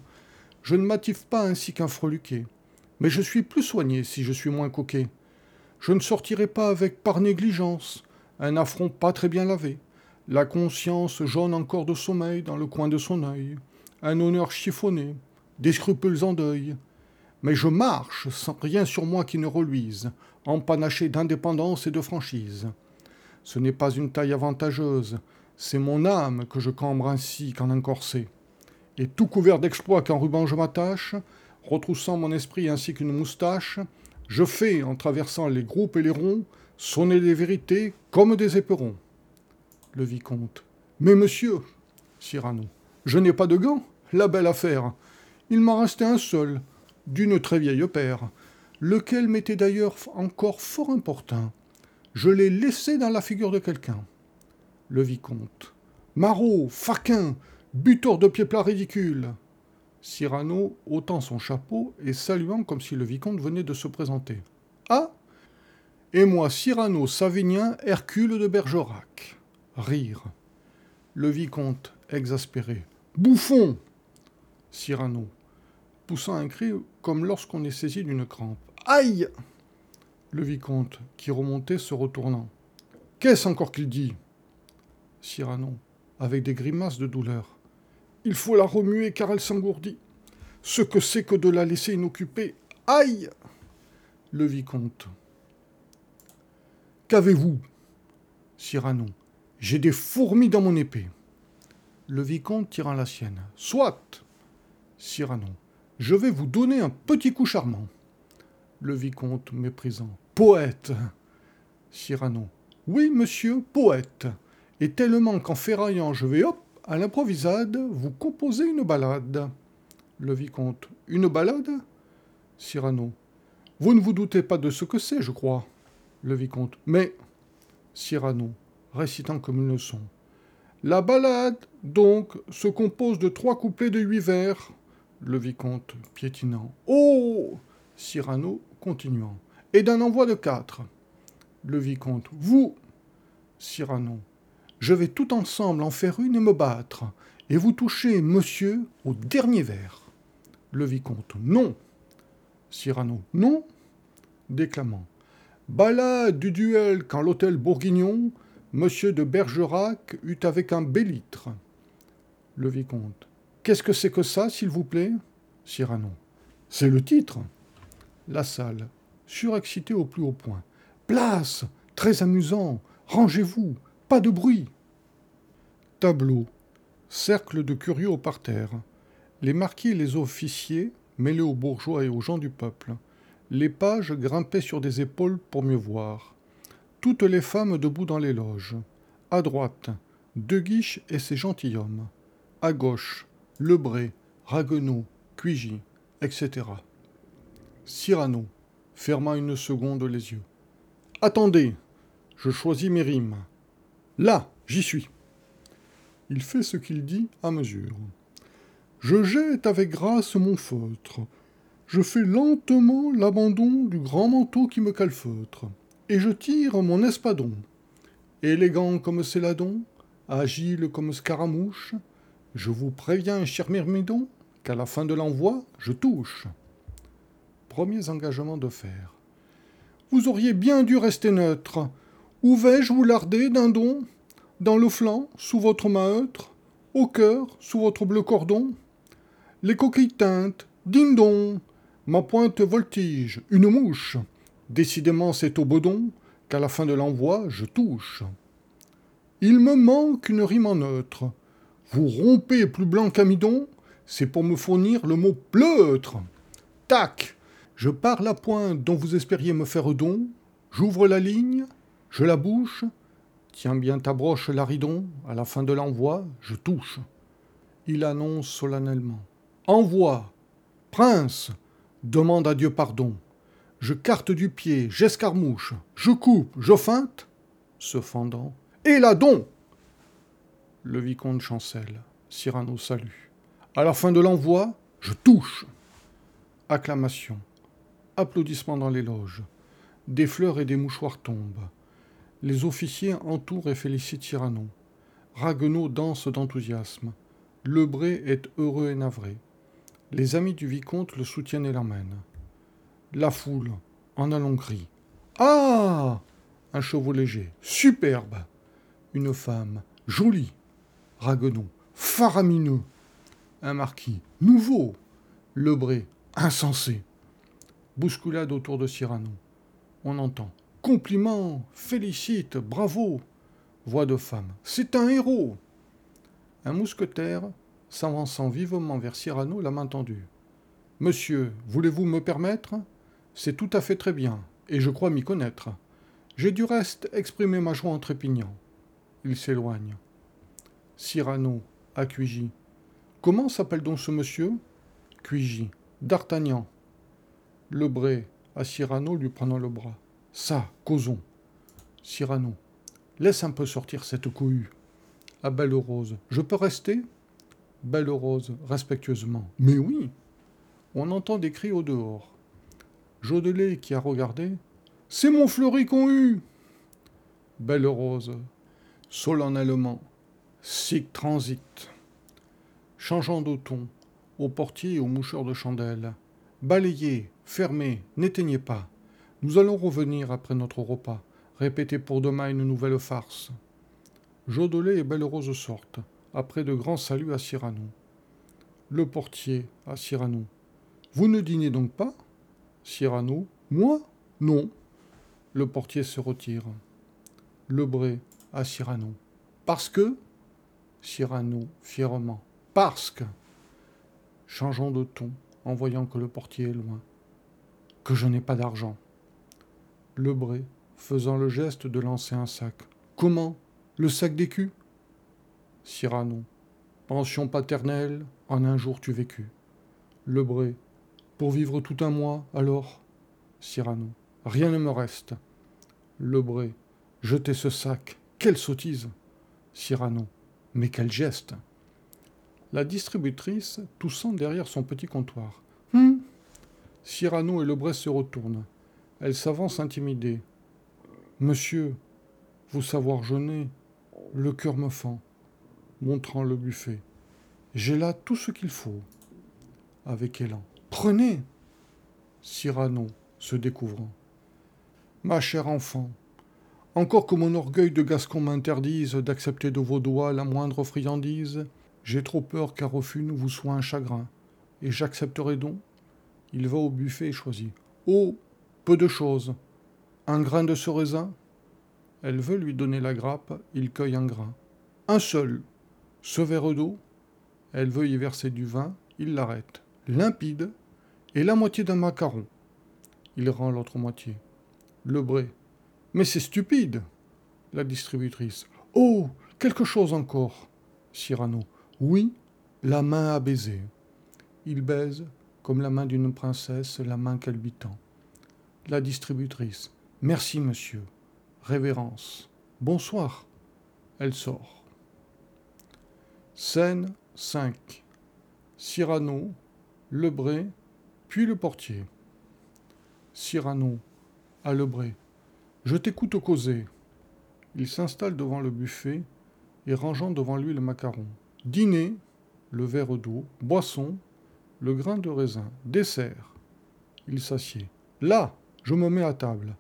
Je ne m'attive pas ainsi qu'un freluqué. Mais je suis plus soigné si je suis moins coquet. Je ne sortirai pas avec par négligence un affront pas très bien lavé, la conscience jaune encore de sommeil dans le coin de son œil un honneur chiffonné, des scrupules en deuil. Mais je marche sans rien sur moi qui ne reluise, empanaché d'indépendance et de franchise. Ce n'est pas une taille avantageuse, c'est mon âme que je cambre ainsi qu'en un corset. Et tout couvert d'exploits qu'en ruban je m'attache, retroussant mon esprit ainsi qu'une moustache, je fais, en traversant les groupes et les ronds, sonner les vérités comme des éperons. Le vicomte. Mais monsieur, Cyrano, je n'ai pas de gants la belle affaire. Il m'en restait un seul, d'une très vieille paire, lequel m'était d'ailleurs encore fort important. Je l'ai laissé dans la figure de quelqu'un. Le vicomte. Marot, faquin, buteur de pieds plats ridicule. Cyrano ôtant son chapeau et saluant comme si le vicomte venait de se présenter. Ah Et moi, Cyrano Savinien, Hercule de Bergerac. Rire. Le vicomte, exaspéré. Bouffon Cyrano, poussant un cri comme lorsqu'on est saisi d'une crampe. Aïe Le vicomte, qui remontait, se retournant. Qu'est-ce encore qu'il dit? Cyrano, avec des grimaces de douleur. Il faut la remuer car elle s'engourdit. Ce que c'est que de la laisser inoccupée. Aïe Le vicomte. Qu'avez-vous Cyrano? J'ai des fourmis dans mon épée. Le vicomte tirant la sienne. Soit Cyrano. Je vais vous donner un petit coup charmant. Le vicomte, méprisant. poète. Cyrano. Oui, monsieur, poète. Et tellement qu'en ferraillant, je vais, hop, à l'improvisade, vous composez une balade. Le vicomte. Une balade? Cyrano. Vous ne vous doutez pas de ce que c'est, je crois. Le vicomte. Mais. Cyrano, récitant comme une leçon. La balade, donc, se compose de trois couplets de huit vers. Le vicomte, piétinant. Oh Cyrano, continuant. Et d'un envoi de quatre. Le vicomte. Vous Cyrano. Je vais tout ensemble en faire une et me battre. Et vous touchez, monsieur, au dernier vers. Le vicomte. Non. Cyrano. Non. Déclamant. Balade du duel quand l'hôtel Bourguignon, monsieur de Bergerac eut avec un bélitre. Le vicomte. Qu'est-ce que c'est que ça, s'il vous plaît? Cyrano. C'est le titre. La salle, surexcitée au plus haut point. Place Très amusant Rangez-vous Pas de bruit Tableau. Cercle de curieux au parterre. Les marquis et les officiers, mêlés aux bourgeois et aux gens du peuple. Les pages grimpaient sur des épaules pour mieux voir. Toutes les femmes debout dans les loges. À droite, De Guiche et ses gentilshommes. À gauche, Lebré, Ragueneau, Cuigy, etc. Cyrano, ferma une seconde les yeux. Attendez, je choisis mes rimes. Là, j'y suis. Il fait ce qu'il dit à mesure. Je jette avec grâce mon feutre. Je fais lentement l'abandon du grand manteau qui me calfeutre, et je tire mon espadon. Élégant comme Céladon, agile comme Scaramouche, je vous préviens, cher Myrmidon, qu'à la fin de l'envoi, je touche. Premiers engagements de fer. Vous auriez bien dû rester neutre. Où vais-je vous larder, dindon Dans le flanc, sous votre maître Au cœur, sous votre bleu cordon Les coquilles teintent, dindon Ma pointe voltige, une mouche. Décidément, c'est au bedon qu'à la fin de l'envoi, je touche. Il me manque une rime en neutre. Vous rompez plus blanc qu'amidon, c'est pour me fournir le mot pleutre. Tac Je pars la pointe dont vous espériez me faire don, j'ouvre la ligne, je la bouche, tiens bien ta broche l'aridon, à la fin de l'envoi, je touche. Il annonce solennellement. Envoi Prince demande à Dieu pardon. Je carte du pied, j'escarmouche, je coupe, je feinte, se fendant. Et la don Le vicomte chancelle. Cyrano salue. À la fin de l'envoi, je touche. Acclamation. Applaudissements dans les loges. Des fleurs et des mouchoirs tombent. Les officiers entourent et félicitent Cyrano. Ragueneau danse d'enthousiasme. Lebré est heureux et navré. Les amis du vicomte le soutiennent et l'emmènent. La foule, en allant crie. Ah Un chevau léger, superbe. Une femme, jolie. Ragueneau, faramineux. Un marquis, nouveau. Lebré, insensé. Bousculade autour de Cyrano. On entend. Compliment, félicite, bravo. Voix de femme. C'est un héros. Un mousquetaire s'avançant vivement vers Cyrano, la main tendue. Monsieur, voulez-vous me permettre? C'est tout à fait très bien, et je crois m'y connaître. J'ai du reste exprimé ma joie en trépignant. Il s'éloigne. Cyrano, à Cuigy. Comment s'appelle donc ce monsieur? Cuigy. D'Artagnan. Lebré, à Cyrano, lui prenant le bras. Ça, causons. Cyrano. Laisse un peu sortir cette cohue. À Belle Rose. Je peux rester? Belle Rose, respectueusement. Mais oui On entend des cris au dehors. Jodelet, qui a regardé. C'est mon fleuri qu'on eut Belle Rose, solennellement. Sic transit. Changeant de ton, au portier et au moucheur de chandelle. Balayez, fermez, n'éteignez pas. Nous allons revenir après notre repas, répéter pour demain une nouvelle farce. Jodelet et Belle Rose sortent après de grands saluts à Cyrano. Le portier à Cyrano. Vous ne dînez donc pas? Cyrano. Moi? Non. Le portier se retire. Lebré à Cyrano. Parce que? Cyrano, fièrement. Parce que. Changeant de ton, en voyant que le portier est loin. Que je n'ai pas d'argent. Lebré, faisant le geste de lancer un sac. Comment? Le sac d'écus Cyrano. Pension paternelle, en un jour tu vécus. Lebré. Pour vivre tout un mois, alors? Cyrano. Rien ne me reste. Lebré. Jetez ce sac. Quelle sottise Cyrano. Mais quel geste La distributrice, toussant derrière son petit comptoir. Hum? Cyrano et Lebré se retournent. Elle s'avance intimidée. Monsieur, vous savoir jeûner, le cœur me fend, montrant le buffet. J'ai là tout ce qu'il faut. Avec élan. Prenez Cyrano, se découvrant. Ma chère enfant, encore que mon orgueil de Gascon m'interdise d'accepter de vos doigts la moindre friandise, j'ai trop peur qu'un refus ne vous soit un chagrin, et j'accepterai donc? Il va au buffet et choisit. Oh, peu de choses. Un grain de ce raisin Elle veut lui donner la grappe, il cueille un grain. Un seul. Ce verre d'eau? Elle veut y verser du vin, il l'arrête. Limpide. Et la moitié d'un macaron. Il rend l'autre moitié. Le bré. Mais c'est stupide. La distributrice. Oh, quelque chose encore. Cyrano. Oui, la main à baiser. Il baise, comme la main d'une princesse, la main qu'elle lui tend. La distributrice. Merci, monsieur. Révérence. Bonsoir. Elle sort. Scène 5. Cyrano, Lebré, puis le portier. Cyrano, à Lebré. Je t'écoute causer. Il s'installe devant le buffet et rangeant devant lui le macaron. Dîner, le verre d'eau, boisson, le grain de raisin, dessert. Il s'assied. Là, je me mets à table.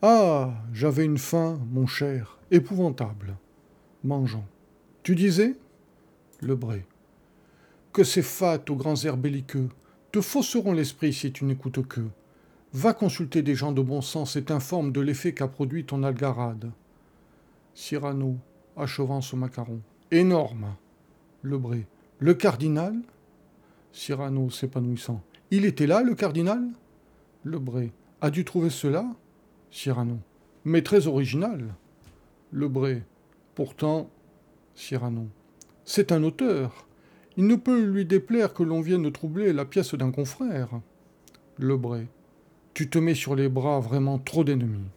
Ah, j'avais une faim, mon cher, épouvantable. Mangeant. Tu disais? Le bré. Que ces fat aux grands airs belliqueux te fausseront l'esprit si tu n'écoutes que. Va consulter des gens de bon sens et t'informe de l'effet qu'a produit ton algarade. Cyrano, achevant ce macaron. Énorme. Le bré. Le cardinal? Cyrano, s'épanouissant. Il était là, le cardinal? Le bré. As-tu trouvé cela Cyrano. Mais très original. Lebré. Pourtant, Cyrano. C'est un auteur. Il ne peut lui déplaire que l'on vienne troubler la pièce d'un confrère. Lebré. Tu te mets sur les bras vraiment trop d'ennemis.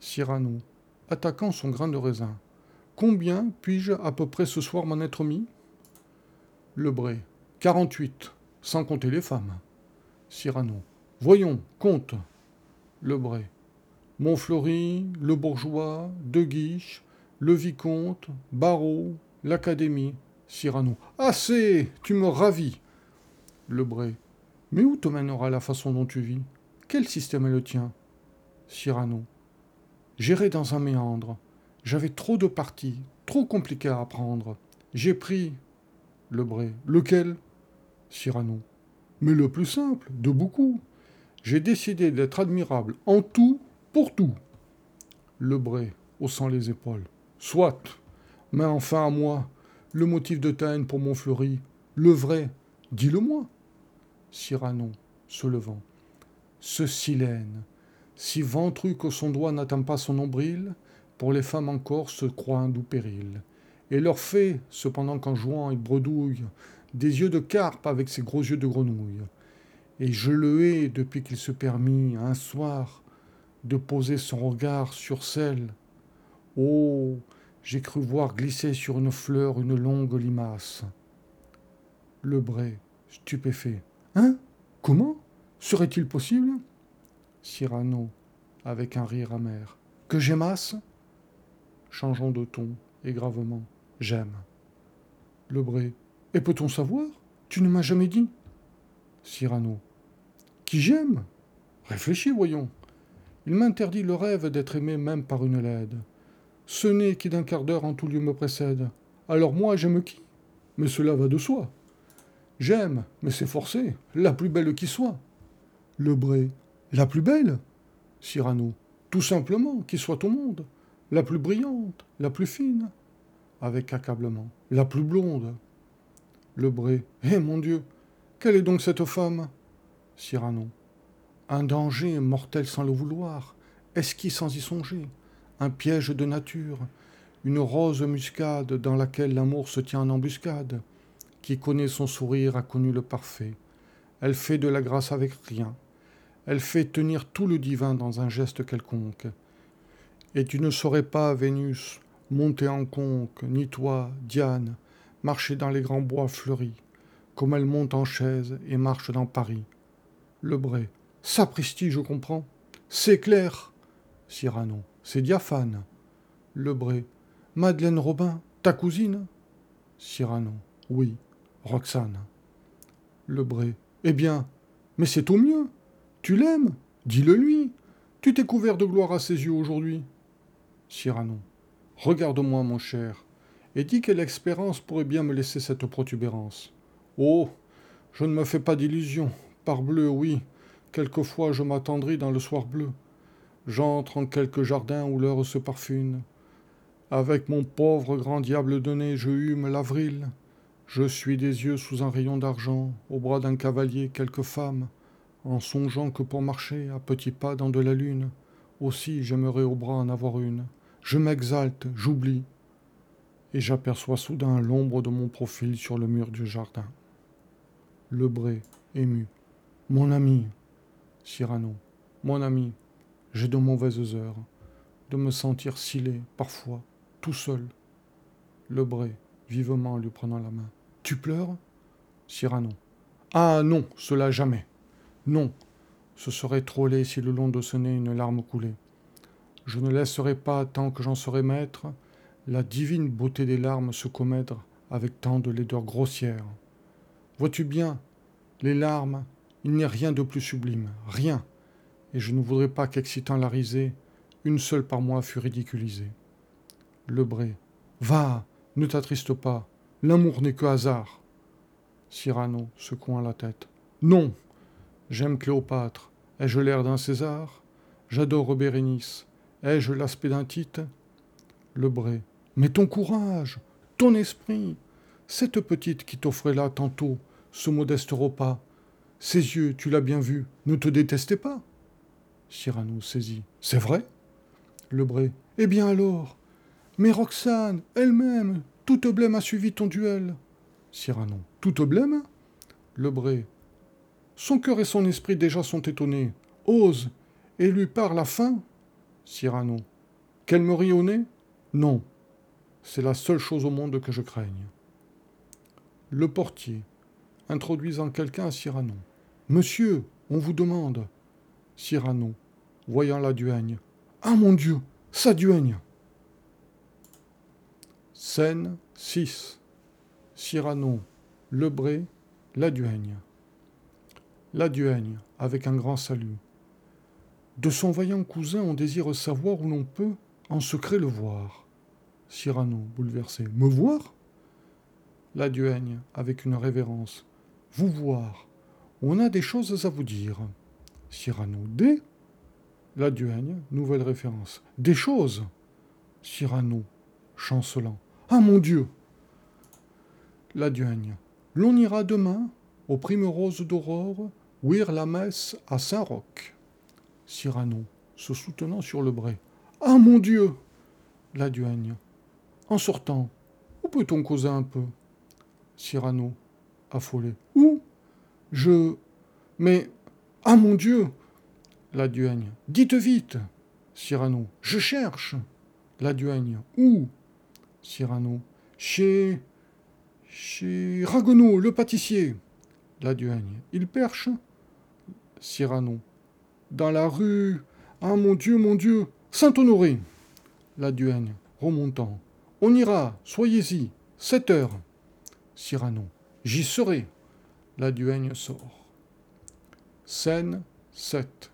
Cyrano, attaquant son grain de raisin. Combien puis-je à peu près ce soir m'en être mis? Lebré. Quarante-huit, sans compter les femmes. Cyrano. Voyons, compte. Lebré. Montfleury, le bourgeois, De Guiche, le vicomte, Barreau, l'académie. Cyrano. Assez Tu me ravis Lebré. Mais où te mènera la façon dont tu vis? Quel système est le tien? Cyrano. J'irai dans un méandre. J'avais trop de parties, trop compliquées à apprendre. J'ai pris. Lebré. Lequel? Cyrano. Mais le plus simple, de beaucoup. J'ai décidé d'être admirable en tout pour tout. Lebré, haussant les épaules. Soit. Mais enfin à moi, le motif de ta haine pour Montfleury, le vrai, dis-le-moi. Cyrano, se levant. Ce silène, si ventru que son doigt n'atteint pas son nombril, pour les femmes encore se croit un doux péril. Et leur fait, cependant qu'en jouant il bredouille, des yeux de carpe avec ses gros yeux de grenouille. Et je le hais depuis qu'il se permit, un soir, de poser son regard sur celle. Oh, j'ai cru voir glisser sur une fleur une longue limace. Le Bray, stupéfait. Hein? Comment? Serait-il possible? Cyrano, avec un rire amer. Que j'aimasse? Changeons de ton, et gravement. J'aime. Le Bray. Et peut-on savoir? Tu ne m'as jamais dit? Cyrano. Qui j'aime Réfléchis, voyons. Il m'interdit le rêve d'être aimé même par une laide. Ce nez qui d'un quart d'heure en tout lieu me précède. Alors moi, j'aime qui? Mais cela va de soi. J'aime, mais c'est forcé, la plus belle qui soit. Le Bré, la plus belle Cyrano, tout simplement, qui soit au monde. La plus brillante, la plus fine. Avec accablement, la plus blonde. Le Bré, eh mon Dieu, quelle est donc cette femme? Cyrano, un danger mortel sans le vouloir, esquisse sans y songer, un piège de nature, une rose muscade dans laquelle l'amour se tient en embuscade. Qui connaît son sourire a connu le parfait. Elle fait de la grâce avec rien. Elle fait tenir tout le divin dans un geste quelconque. Et tu ne saurais pas, Vénus, monter en conque, ni toi, Diane, marcher dans les grands bois fleuris, comme elle monte en chaise et marche dans Paris. Le Bray. Sapristi, je comprends. C'est clair. Cyrano. C'est diaphane. Le Bray. Madeleine Robin, ta cousine Cyrano. Oui. Roxane. Le Bray. Eh bien, mais c'est au mieux. Tu l'aimes Dis-le lui. Tu t'es couvert de gloire à ses yeux aujourd'hui. Cyrano. Regarde-moi, mon cher, et dis quelle expérience pourrait bien me laisser cette protubérance. Oh Je ne me fais pas d'illusions. Parbleu, oui. Quelquefois je m'attendris dans le soir bleu. J'entre en quelque jardin où l'heure se parfume. Avec mon pauvre grand diable de nez, je hume l'avril. Je suis des yeux sous un rayon d'argent, au bras d'un cavalier quelques femmes, en songeant que pour marcher à petits pas dans de la lune, aussi j'aimerais au bras en avoir une. Je m'exalte, j'oublie, et j'aperçois soudain l'ombre de mon profil sur le mur du jardin. Lebré, ému. Mon ami, Cyrano, mon ami, j'ai de mauvaises heures, de me sentir scellé, parfois, tout seul. Lebré, vivement lui prenant la main. Tu pleures Cyrano? Ah non, cela jamais. Non, ce serait trop laid si le long de ce nez une larme coulait. Je ne laisserai pas, tant que j'en serai maître, la divine beauté des larmes se commettre avec tant de laideur grossière. Vois-tu bien, les larmes, il n'y a rien de plus sublime, rien, et je ne voudrais pas qu'excitant la risée, une seule par moi fût ridiculisée. Lebré. Va, ne t'attriste pas, l'amour n'est que hasard. Cyrano, secouant la tête. Non, j'aime Cléopâtre. Ai-je l'air d'un César? J'adore Bérénice. Ai-je l'aspect d'un Tite? Lebré. Mais ton courage, ton esprit, cette petite qui t'offrait là tantôt ce modeste repas, ses yeux, tu l'as bien vu, ne te détestaient pas Cyrano saisit. C'est vrai? Lebré. Eh bien alors Mais Roxane, elle-même, toute blême a suivi ton duel. Cyrano. Toute blême Lebré. Son cœur et son esprit déjà sont étonnés. Ose, et lui parle à fin? Cyrano. Qu'elle me rit au nez? Non. C'est la seule chose au monde que je craigne. Le portier, introduisant quelqu'un à Cyrano. Monsieur, on vous demande. Cyrano, voyant la duègne. Ah mon Dieu, sa duègne Scène 6. Cyrano, Lebré, la duègne. La duègne, avec un grand salut. De son vaillant cousin, on désire savoir où l'on peut en secret le voir. Cyrano, bouleversé. Me voir? La duègne, avec une révérence. Vous voir. On a des choses à vous dire. Cyrano. Des La duègne, nouvelle référence. Des choses Cyrano, chancelant. Ah mon Dieu La duègne. L'on ira demain, aux rose d'aurore, ouïr la messe à Saint-Roch. Cyrano, se soutenant sur le bray. Ah mon Dieu La duègne. En sortant, où peut-on causer un peu? Cyrano, affolé. Où Je. Mais. Ah mon Dieu La duègne. Dites vite Cyrano. Je cherche La duègne. Où Cyrano? Chez. Chez Ragonneau, le pâtissier. La duègne. Il perche Cyrano dans la rue. Ah mon Dieu, mon Dieu Saint-Honoré La duègne, remontant. On ira, soyez-y, sept heures. Cyrano. J'y serai. La duègne sort. Scène 7.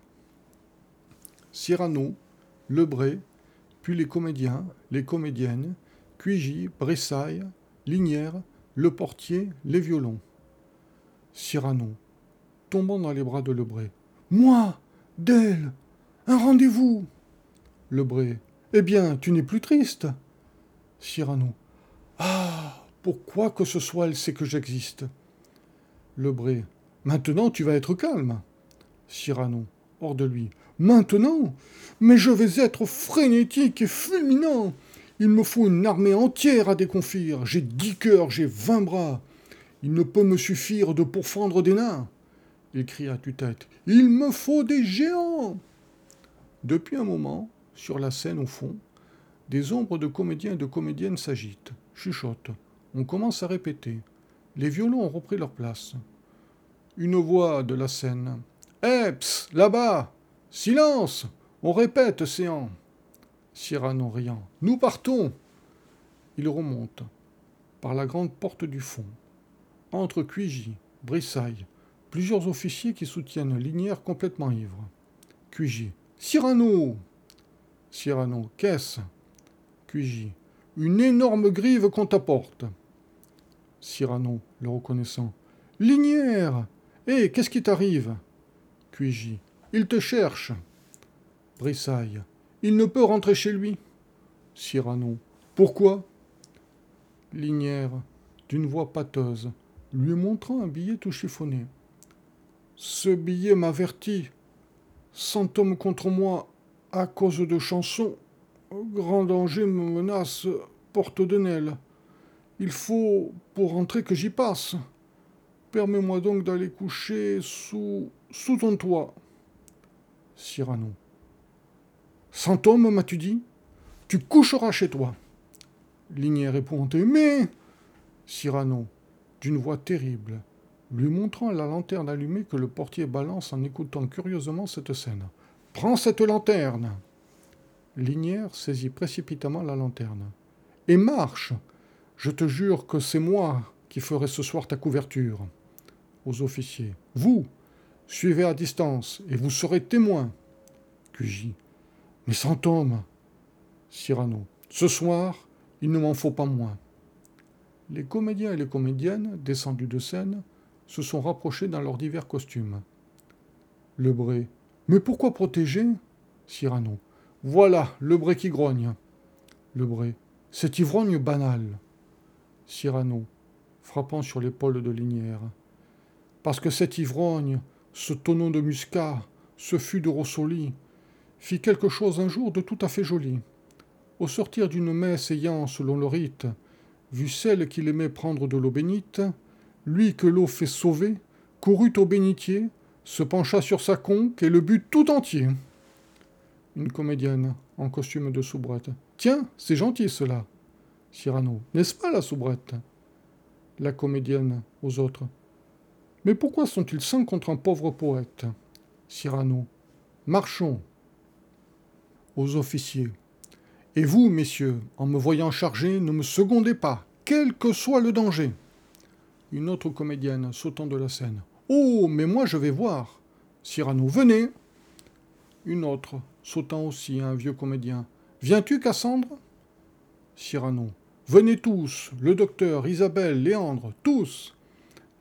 Cyrano, Lebré, puis les comédiens, les comédiennes, Cuigy, Bressailles, Linière, le portier, les violons. Cyrano, tombant dans les bras de Lebré. Moi D'elle Un rendez-vous Lebré. Eh bien, tu n'es plus triste Cyrano. Ah Pourquoi que ce soit, elle sait que j'existe Lebré. Maintenant, tu vas être calme. Cyrano. hors de lui. Maintenant Mais je vais être frénétique et fulminant Il me faut une armée entière à déconfire. J'ai dix cœurs, j'ai vingt bras. Il ne peut me suffire de pourfendre des nains. Il cria à tue-tête. Il me faut des géants Depuis un moment, sur la scène au fond, des ombres de comédiens et de comédiennes s'agitent, chuchotent. On commence à répéter. Les violons ont repris leur place. Une voix de la scène. Eps, là-bas Silence On répète, séant Cyrano riant. Nous partons Il remonte, par la grande porte du fond. Entre Cuigy, Brissailles, plusieurs officiers qui soutiennent Linière complètement ivre. Cuigy. Cyrano Cyrano. Qu'est-ce? Cuigy. Une énorme grive qu'on t'apporte. Cyrano, le reconnaissant. Linière Hé, qu'est-ce qui t'arrive? Cuigy. Il te cherche. Brissailles. Il ne peut rentrer chez lui. Cyrano. Pourquoi? Linière, d'une voix pâteuse, lui montrant un billet tout chiffonné. Ce billet m'avertit. Cent hommes contre moi à cause de chansons. Grand danger me menace, porte de Nel. Il faut, pour rentrer, que j'y passe. Permets-moi donc d'aller coucher sous, sous ton toit. Cyrano. Cent hommes, m'as-tu dit? Tu coucheras chez toi. Linière répondait Mais Cyrano, d'une voix terrible, lui montrant la lanterne allumée que le portier balance en écoutant curieusement cette scène. Prends cette lanterne Linière saisit précipitamment la lanterne. Et marche Je te jure que c'est moi qui ferai ce soir ta couverture. Aux officiers. Vous Suivez à distance, et vous serez témoin. QJ. Mais cent hommes Cyrano. Ce soir, il ne m'en faut pas moins. Les comédiens et les comédiennes, descendus de scène, se sont rapprochés dans leurs divers costumes. Lebré. Mais pourquoi protéger Cyrano? Voilà, Lebré qui grogne. Lebré. Cet ivrogne banal. Cyrano, frappant sur l'épaule de Linière. Parce que cet ivrogne, ce tonneau de muscat, ce fût de Rossoli, fit quelque chose un jour de tout à fait joli. Au sortir d'une messe ayant, selon le rite, vu celle qu'il aimait prendre de l'eau bénite, lui que l'eau fait sauver, courut au bénitier, se pencha sur sa conque et le but tout entier. Une comédienne, en costume de soubrette. Tiens, c'est gentil cela. Cyrano. N'est-ce pas la soubrette? La comédienne, aux autres. Mais pourquoi sont-ils cinq contre un pauvre poète? Cyrano. Marchons. Aux officiers. Et vous, messieurs, en me voyant chargé, ne me secondez pas, quel que soit le danger. Une autre comédienne sautant de la scène. Oh, mais moi je vais voir. Cyrano, venez. Une autre, sautant aussi, un vieux comédien. Viens-tu, Cassandre? Cyrano. Venez tous, le docteur, Isabelle, Léandre, tous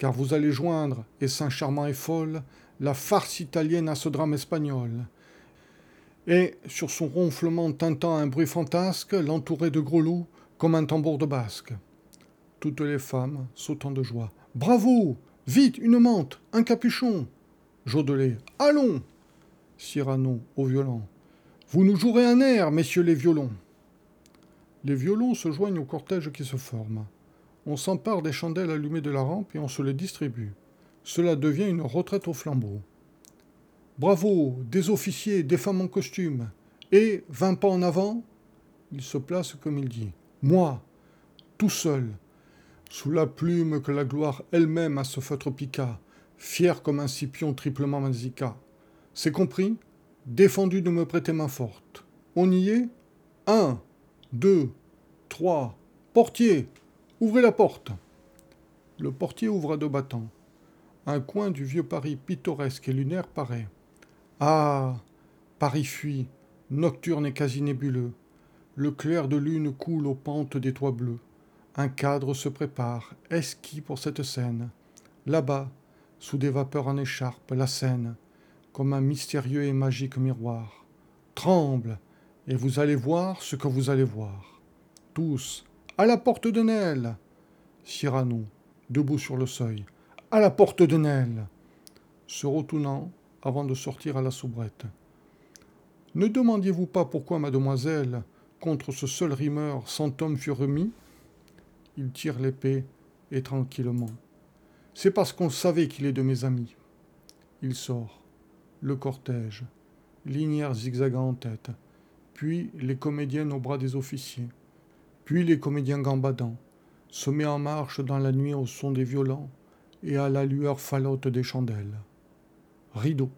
car vous allez joindre, et saint charmant et folle, la farce italienne à ce drame espagnol. Et, sur son ronflement tintant un bruit fantasque, l'entourait de grelots comme un tambour de basque. Toutes les femmes sautant de joie. Bravo Vite, une mante, un capuchon Jodelet. Allons Cyrano, au violon. Vous nous jouerez un air, messieurs les violons. Les violons se joignent au cortège qui se forme. On s'empare des chandelles allumées de la rampe et on se les distribue. Cela devient une retraite au flambeau. Bravo, des officiers, des femmes en costume. Et, vingt pas en avant, il se place comme il dit. Moi, tout seul, sous la plume que la gloire elle-même a ce feutre pica, fier comme un scipion triplement mazica. C'est compris? Défendu de me prêter main forte. On y est? Un, deux, trois. Portier, Ouvrez la porte. Le portier ouvre à deux battants. Un coin du vieux Paris pittoresque et lunaire paraît. Ah Paris fuit, nocturne et quasi nébuleux. Le clair de lune coule aux pentes des toits bleus. Un cadre se prépare, esquis pour cette scène. Là-bas, sous des vapeurs en écharpe, la Seine, comme un mystérieux et magique miroir. Tremble, et vous allez voir ce que vous allez voir. Tous, à la porte de Nesle Cyrano, debout sur le seuil. À la porte de Nesle Se retournant, avant de sortir à la soubrette. Ne demandiez-vous pas pourquoi, mademoiselle, contre ce seul rimeur, cent hommes furent remis? Il tire l'épée et tranquillement. C'est parce qu'on savait qu'il est de mes amis. Il sort. Le cortège. Linière zigzagant en tête. Puis les comédiennes au bras des officiers. Puis les comédiens gambadants. Se met en marche dans la nuit au son des violents et à la lueur falote des chandelles. Rideau.